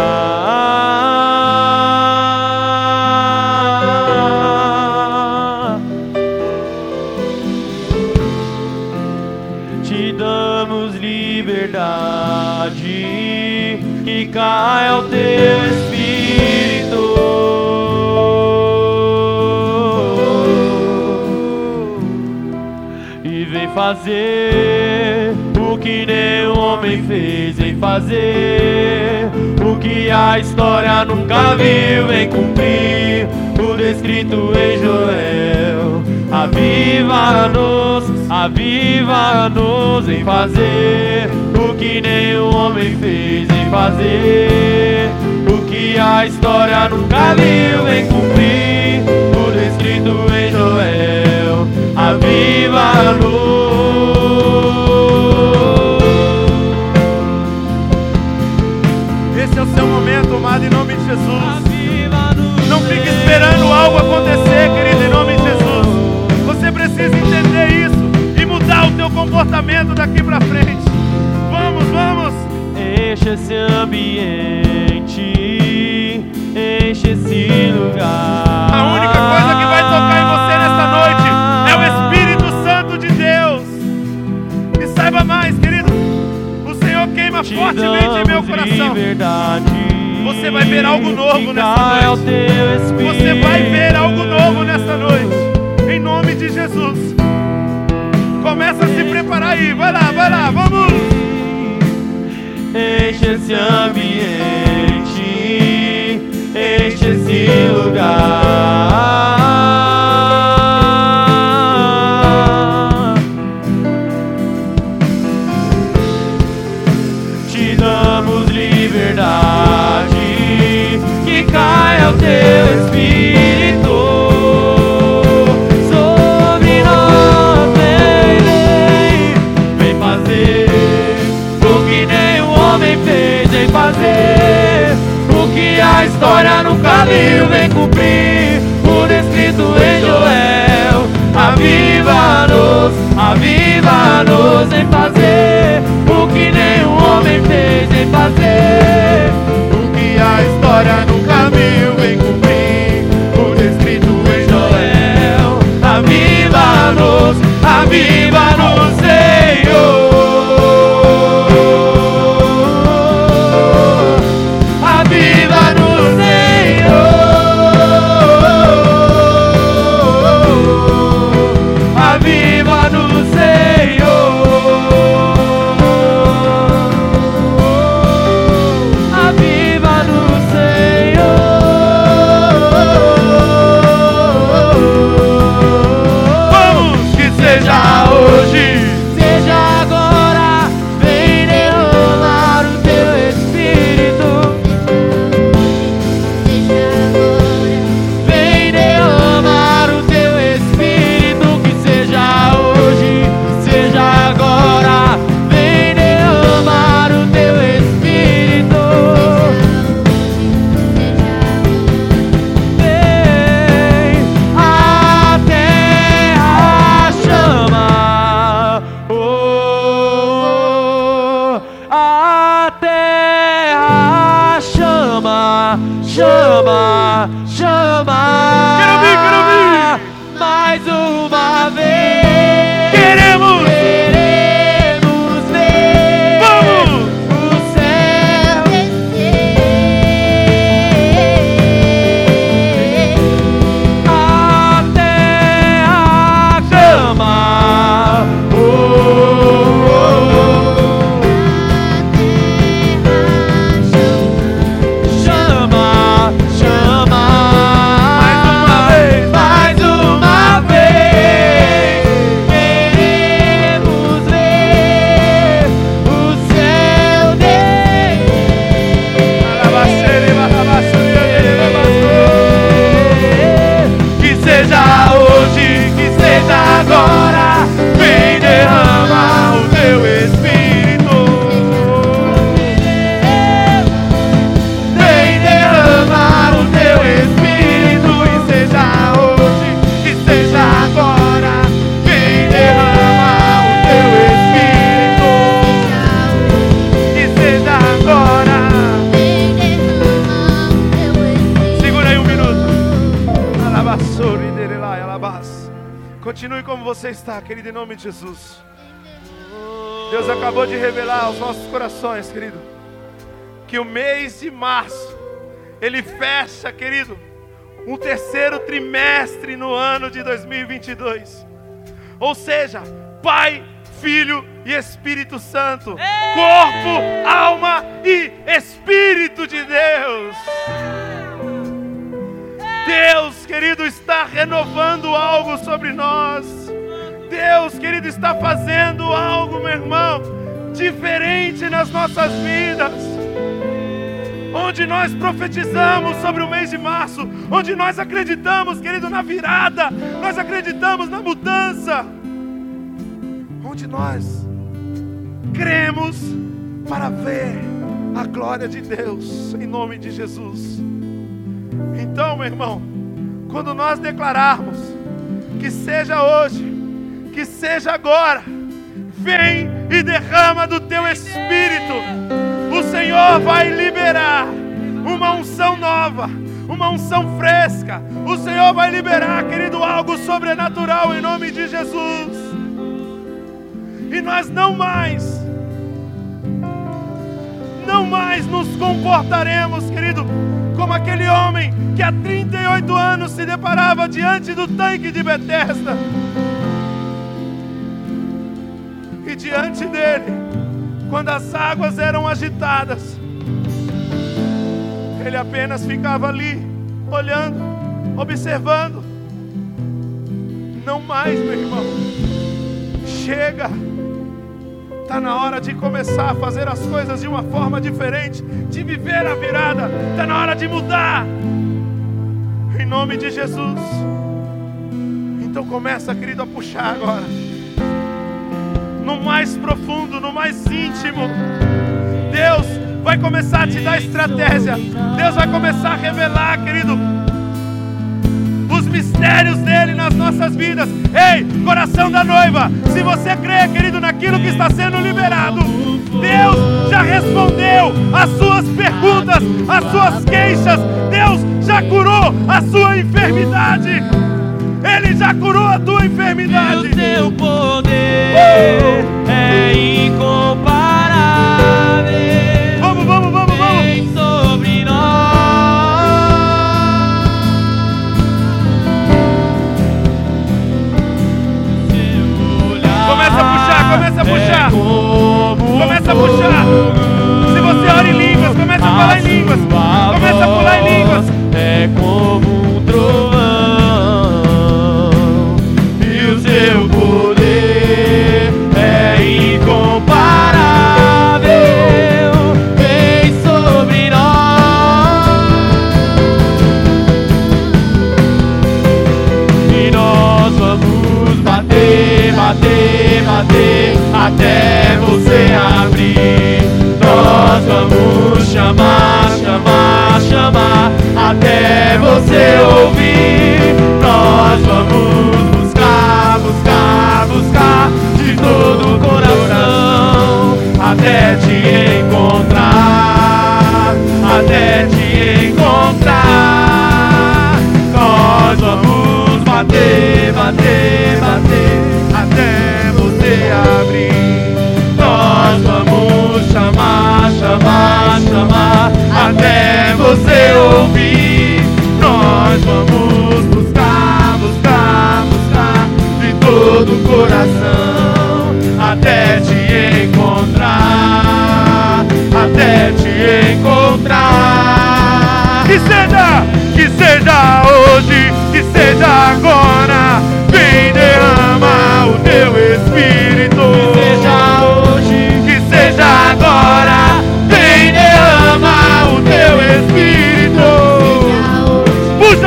Te damos liberdade, que caia o teu espírito fazer o que nenhum homem fez, vem fazer o que a história nunca viu, vem cumprir o descrito em Joel. Aviva-nos, aviva-nos em fazer o que nenhum homem fez, em fazer o que a história nunca viu, vem cumprir o descrito em Joel. Aviva-nos. Esse o seu momento, amado, em nome de Jesus. Não fique esperando algo acontecer, querido, em nome de Jesus. Você precisa entender isso e mudar o teu comportamento daqui para frente. Vamos, vamos. Enche esse ambiente, enche esse lugar. A única coisa que vai tocar em você nesta noite queima Te fortemente em meu coração. Você vai ver algo novo nessa noite. Você vai ver algo novo nesta noite. Em nome de Jesus. Começa a se preparar aí. Vai lá, vai lá, vamos. Enche esse ambiente, enche esse lugar. História nunca viu, vem cumprir o descrito em Joel. Aviva-nos, aviva-nos em fazer o que nenhum homem fez, em fazer O que a história nunca viu, vem cumprir. O descrito em Joel. Aviva-nos, aviva-nos, Senhor. Querido, que o mês de março, ele fecha, querido, um terceiro trimestre no ano de 2022. Ou seja, Pai, Filho e Espírito Santo, corpo, alma e Espírito de Deus. Deus, querido, está renovando algo sobre nós. Deus, querido, está fazendo algo, meu irmão, diferente nas nossas vidas. Onde nós profetizamos sobre o mês de março, onde nós acreditamos, querido, na virada, nós acreditamos na mudança, onde nós cremos para ver a glória de Deus, em nome de Jesus. Então, meu irmão, quando nós declararmos que seja hoje, que seja agora, vem e derrama do teu espírito. O Senhor vai liberar uma unção nova, uma unção fresca. O Senhor vai liberar, querido, algo sobrenatural em nome de Jesus. E nós não mais, não mais nos comportaremos, querido, como aquele homem que há 38 anos se deparava diante do tanque de Betesda. Diante dele, quando as águas eram agitadas, ele apenas ficava ali, olhando, observando. Não mais, meu irmão. Chega. Está na hora de começar a fazer as coisas de uma forma diferente, de viver a virada. Está na hora de mudar. Em nome de Jesus. Então começa, querido, a puxar agora. No mais profundo, no mais íntimo. Deus vai começar a te dar estratégia. Deus vai começar a revelar, querido, mistérios dele nas nossas vidas. Ei, coração da noiva, se você crê, querido, naquilo que está sendo liberado, Deus já respondeu as suas perguntas, as suas queixas. Deus já curou a sua enfermidade. Ele já curou a tua enfermidade. E o teu poder uh! é incomparável. começa a puxar. Começa a puxar. Se você ora em línguas, começa a falar em línguas. Começa a pular em línguas. É como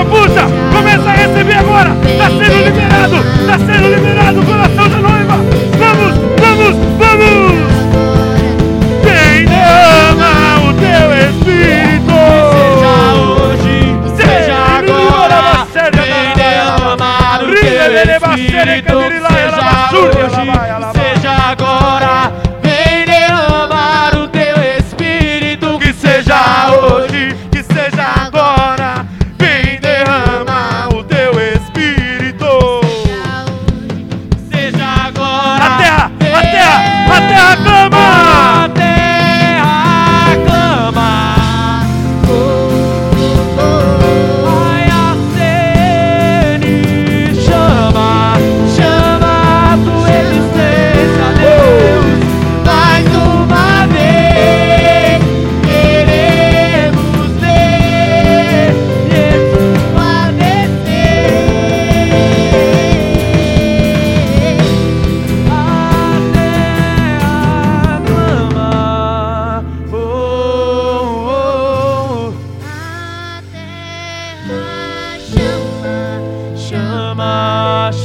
puta!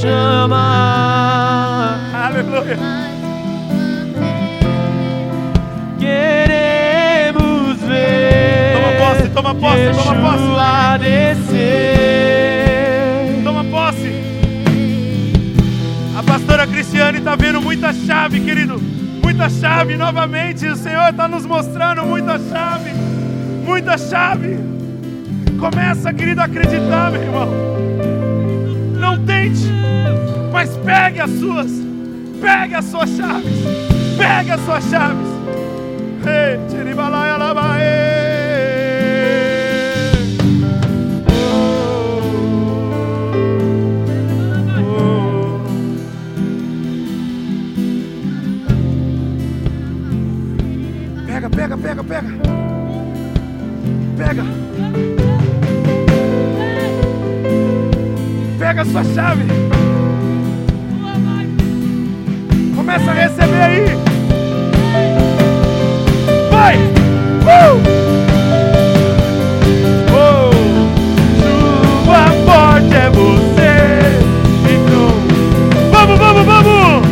Chama. Aleluia. Queremos ver. Toma posse, toma posse, toma posse. Yeshua descer. Toma posse. A pastora Cristiane está vendo muita chave, querido. Muita chave novamente. O Senhor está nos mostrando muita chave. Muita chave. Começa, querido, a acreditar, meu irmão. Não tente, mas pegue as suas. Pegue as suas chaves. Pegue as suas chaves. Ei, tiribalai, alabaê. Pega, pega, pega, pega. Pega. Pega a sua chave. Começa a receber aí. Vai! Uh! Oh! Chuva forte é você. Então, vamos, vamos, vamos!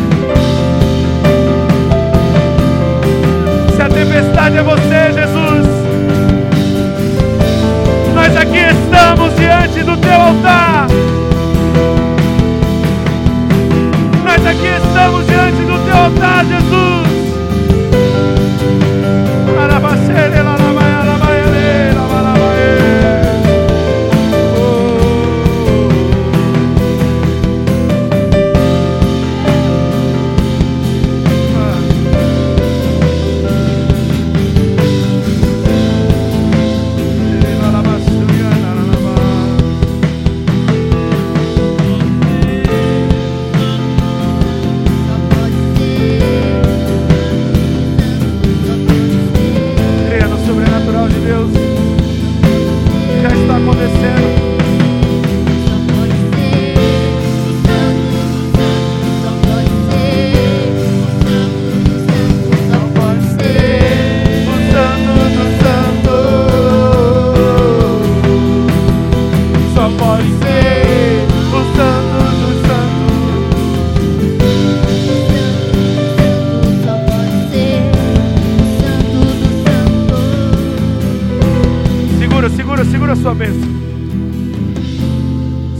Se a tempestade é você, Jesus, nós aqui estamos diante do teu altar. Nós aqui estamos altar, Jesus. Segura, segura, a sua bênção.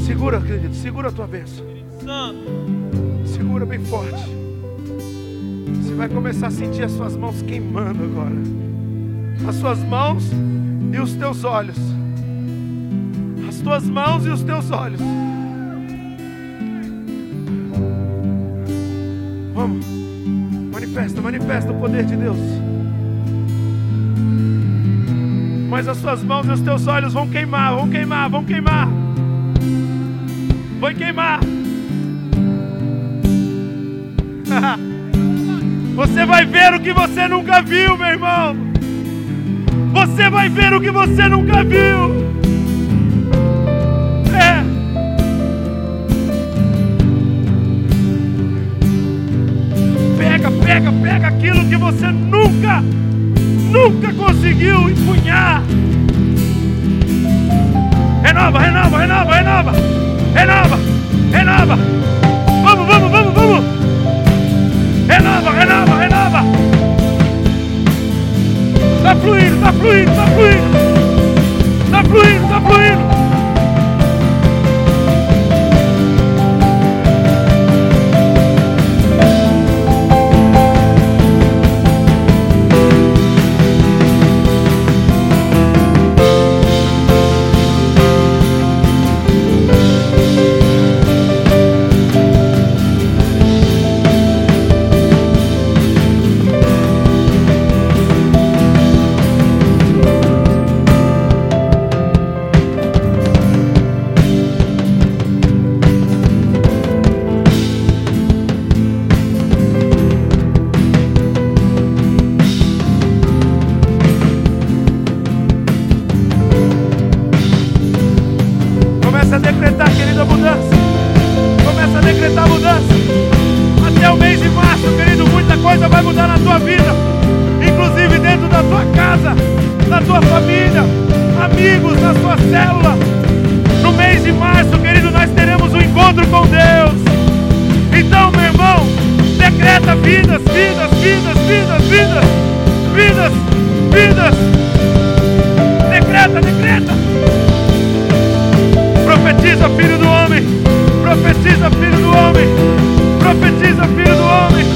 Segura, querido, segura a tua bênção. Segura bem forte. Você vai começar a sentir as suas mãos queimando agora. As suas mãos e os teus olhos. As tuas mãos e os teus olhos. Vamos. Manifesta, manifesta o poder de Deus. Mas as suas mãos e os teus olhos vão queimar, vão queimar, vão queimar. Vai queimar. Você vai ver o que você nunca viu, meu irmão. Você vai ver o que você nunca viu. É. Pega, pega, pega aquilo que você nunca, nunca conseguiu empunhar. Renova, renova, renova, renova. Renova, renova. Vamos, vamos, vamos, vamos. Renova, renova, renova. Tá fluindo, tá fluindo, tá fluindo. Tá fluindo, tá fluindo. Filho do Homem.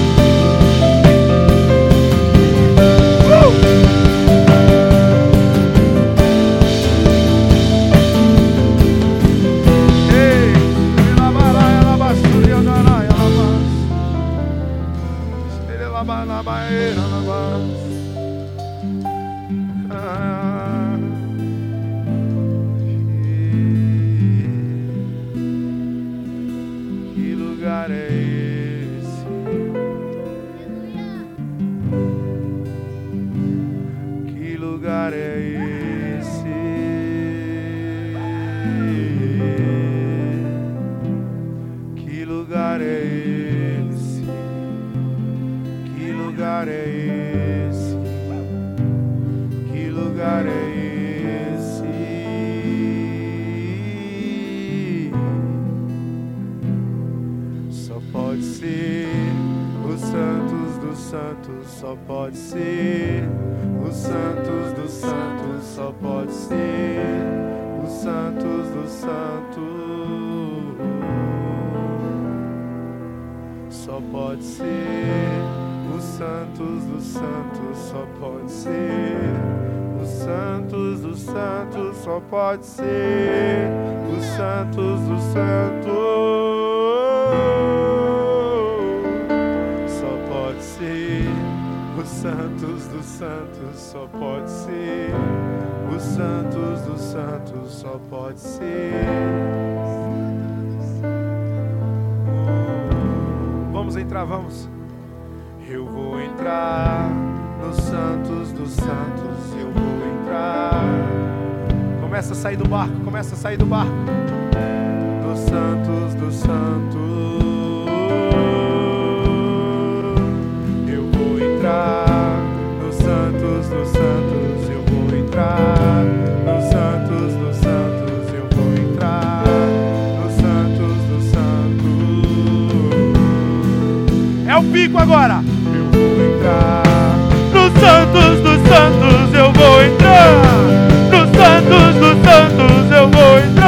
Santos só pode ser. Vamos entrar, vamos. Eu vou entrar nos santos dos santos, eu vou entrar. Começa a sair do barco, começa a sair do barco. Dos santos dos santos. Santos. O pico agora. Eu vou entrar nos santos dos santos, eu vou entrar nos santos dos santos, eu vou entrar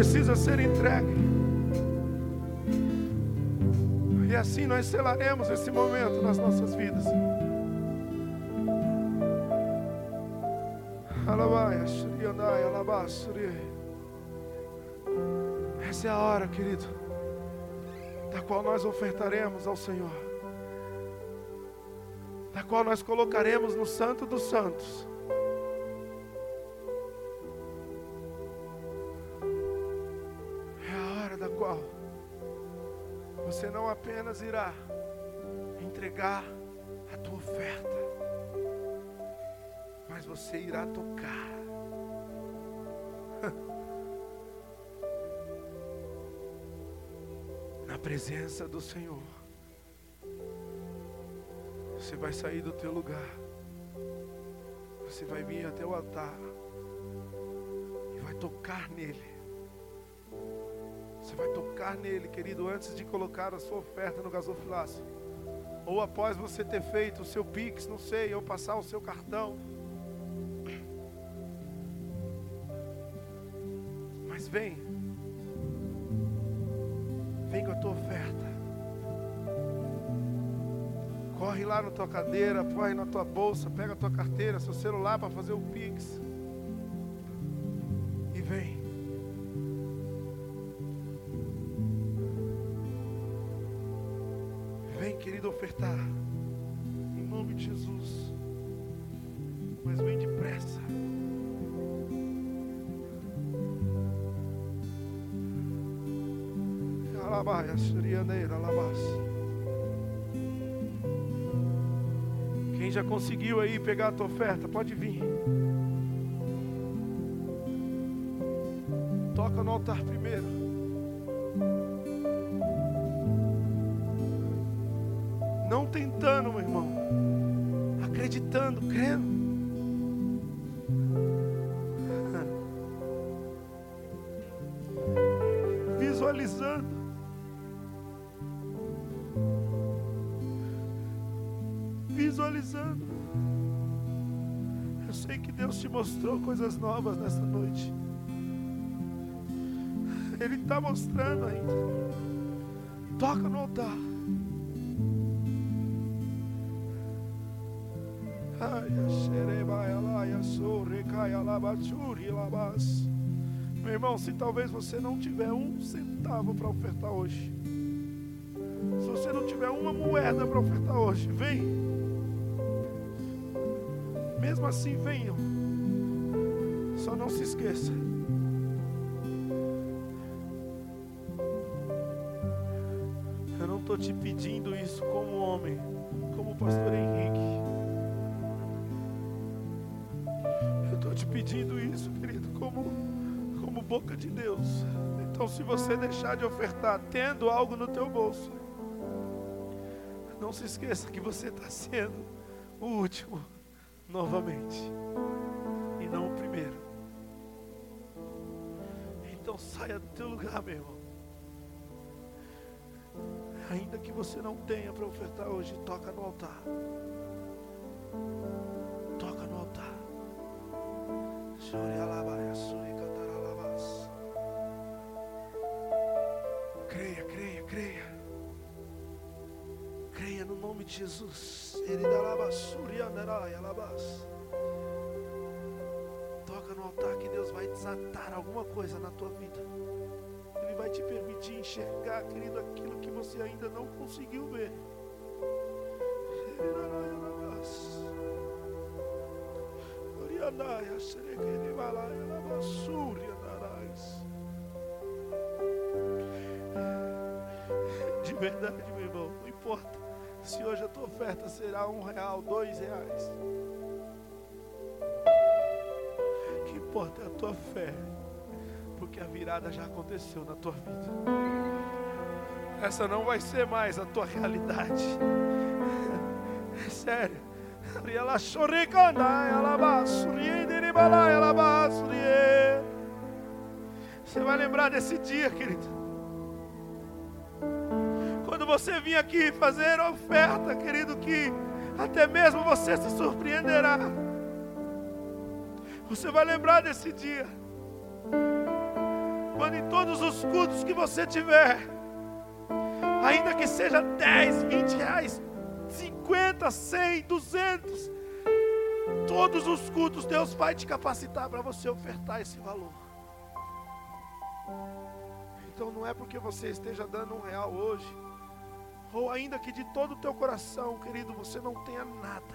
precisa ser entregue. E assim nós selaremos esse momento nas nossas vidas. Essa é a hora, querido, da qual nós ofertaremos ao Senhor, da qual nós colocaremos no Santo dos Santos. Você não apenas irá entregar a tua oferta, mas você irá tocar. Na presença do Senhor. Você vai sair do teu lugar. Você vai vir até o altar. E vai tocar nele. Você vai tocar nele, querido, antes de colocar a sua oferta no gasofilácio. Ou após você ter feito o seu Pix, não sei, ou passar o seu cartão. Mas vem. Vem com a tua oferta. Corre lá na tua cadeira, corre na tua bolsa, pega a tua carteira, seu celular para fazer o Pix. E vem. Aí pegar a tua oferta, pode vir. Toca no altar primeiro. Não tentando, meu irmão. Acreditando, crendo. Visualizando. Visualizando. Sei que Deus te mostrou coisas novas nessa noite. Ele está mostrando ainda. Toca no altar. Meu irmão, se talvez você não tiver um centavo para ofertar hoje, se você não tiver uma moeda para ofertar hoje, vem. Mesmo assim, venham. Só não se esqueça. Eu não estou te pedindo isso como homem, como pastor Henrique. Eu estou te pedindo isso, querido, como, como boca de Deus. Então, se você deixar de ofertar tendo algo no teu bolso, não se esqueça que você está sendo o último novamente e não o primeiro. Então saia do teu lugar, meu irmão. Ainda que você não tenha para ofertar hoje, toca no altar. Toca no altar. Creia, nome de Jesus. Toca no altar que Deus vai desatar alguma coisa na tua vida. Ele vai te permitir enxergar, querido, aquilo que você ainda não conseguiu ver. De verdade, meu irmão, não importa se hoje a tua oferta será um real, dois reais. O que importa é a tua fé, porque a virada já aconteceu na tua vida. Essa não vai ser mais a tua realidade. É sério. Você vai lembrar desse dia, querido você vir aqui fazer oferta, querido, que até mesmo você se surpreenderá. Você vai lembrar desse dia. Quando em todos os cultos que você tiver, ainda que seja 10, 20 reais, 50, 100, 200, todos os cultos Deus vai te capacitar para você ofertar esse valor. Então não é porque você esteja dando um real hoje, ou ainda que de todo o teu coração, querido, você não tenha nada,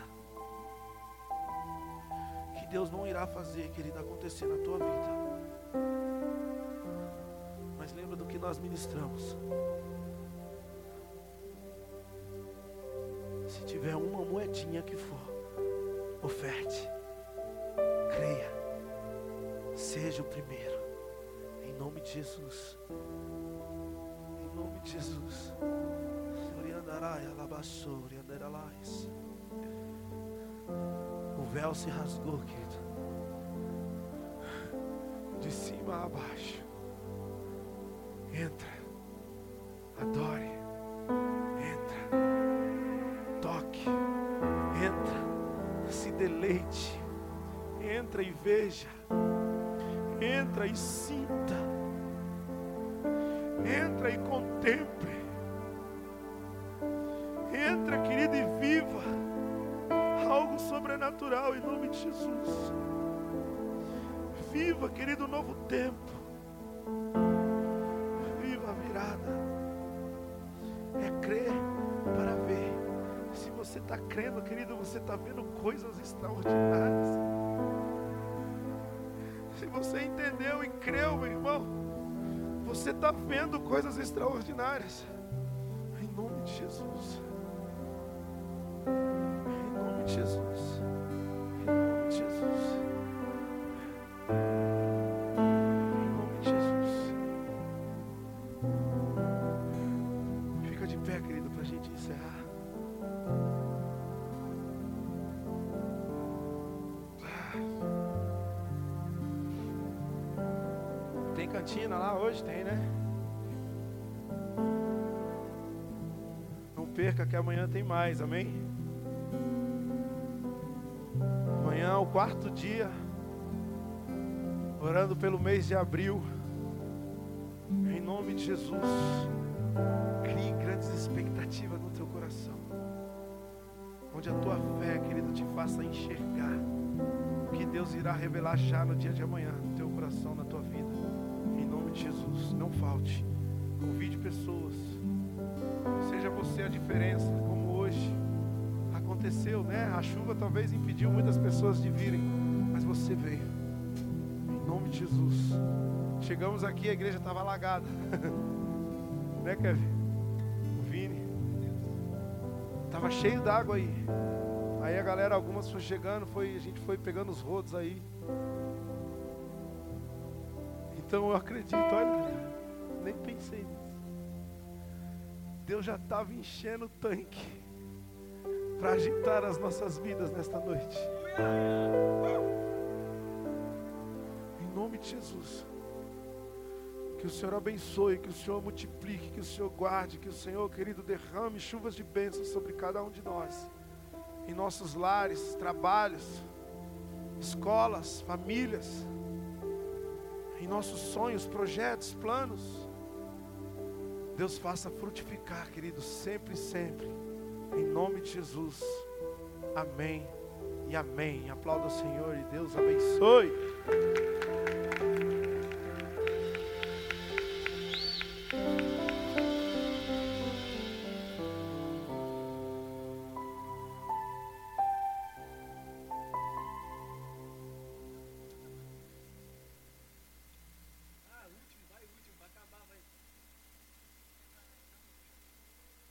que Deus não irá fazer, querido, acontecer na tua vida. Mas lembra do que nós ministramos. Se tiver uma moedinha que for, oferte, creia, seja o primeiro, em nome de Jesus. Em nome de Jesus. O véu se rasgou, querido. De cima a baixo. Entra. Adore. Entra. Toque. Entra. Se deleite. Entra e veja. Entra e sinta. Entra e contemple. Sobrenatural em nome de Jesus. Viva, querido, novo tempo. Viva a virada. É crer para ver. Se você está crendo, querido, você está vendo coisas extraordinárias. Se você entendeu e creu, meu irmão, você está vendo coisas extraordinárias. Em nome de Jesus. Jesus. Em nome de Jesus. Em nome de Jesus. Fica de pé, querido, para a gente encerrar. Tem cantina lá hoje? Tem, né? Não perca que amanhã tem mais, amém? Quarto dia, orando pelo mês de abril. Em nome de Jesus, crie grandes expectativas no teu coração. Onde a tua fé, querido, te faça enxergar o que Deus irá revelar já no dia de amanhã, no teu coração, na tua vida. Em nome de Jesus, não falte. Convide pessoas. Seja você a diferença, aconteceu, né? A chuva talvez impediu muitas pessoas de virem, mas você veio. Em nome de Jesus. Chegamos aqui, a igreja estava alagada. né, Kevin? O Vini. Tava cheio d'água aí. Aí a galera, algumas foi chegando, foi, a gente foi pegando os rodos aí. Então eu acredito, olha, nem pensei nisso. Deus já estava enchendo o tanque para agitar as nossas vidas nesta noite. Em nome de Jesus. Que o Senhor abençoe, que o Senhor multiplique, que o Senhor guarde, que o Senhor, querido, derrame chuvas de bênçãos sobre cada um de nós. Em nossos lares, trabalhos, escolas, famílias, em nossos sonhos, projetos, planos. Deus faça frutificar, querido, sempre sempre. Em nome de Jesus. Amém e amém. Aplauda o Senhor e Deus abençoe.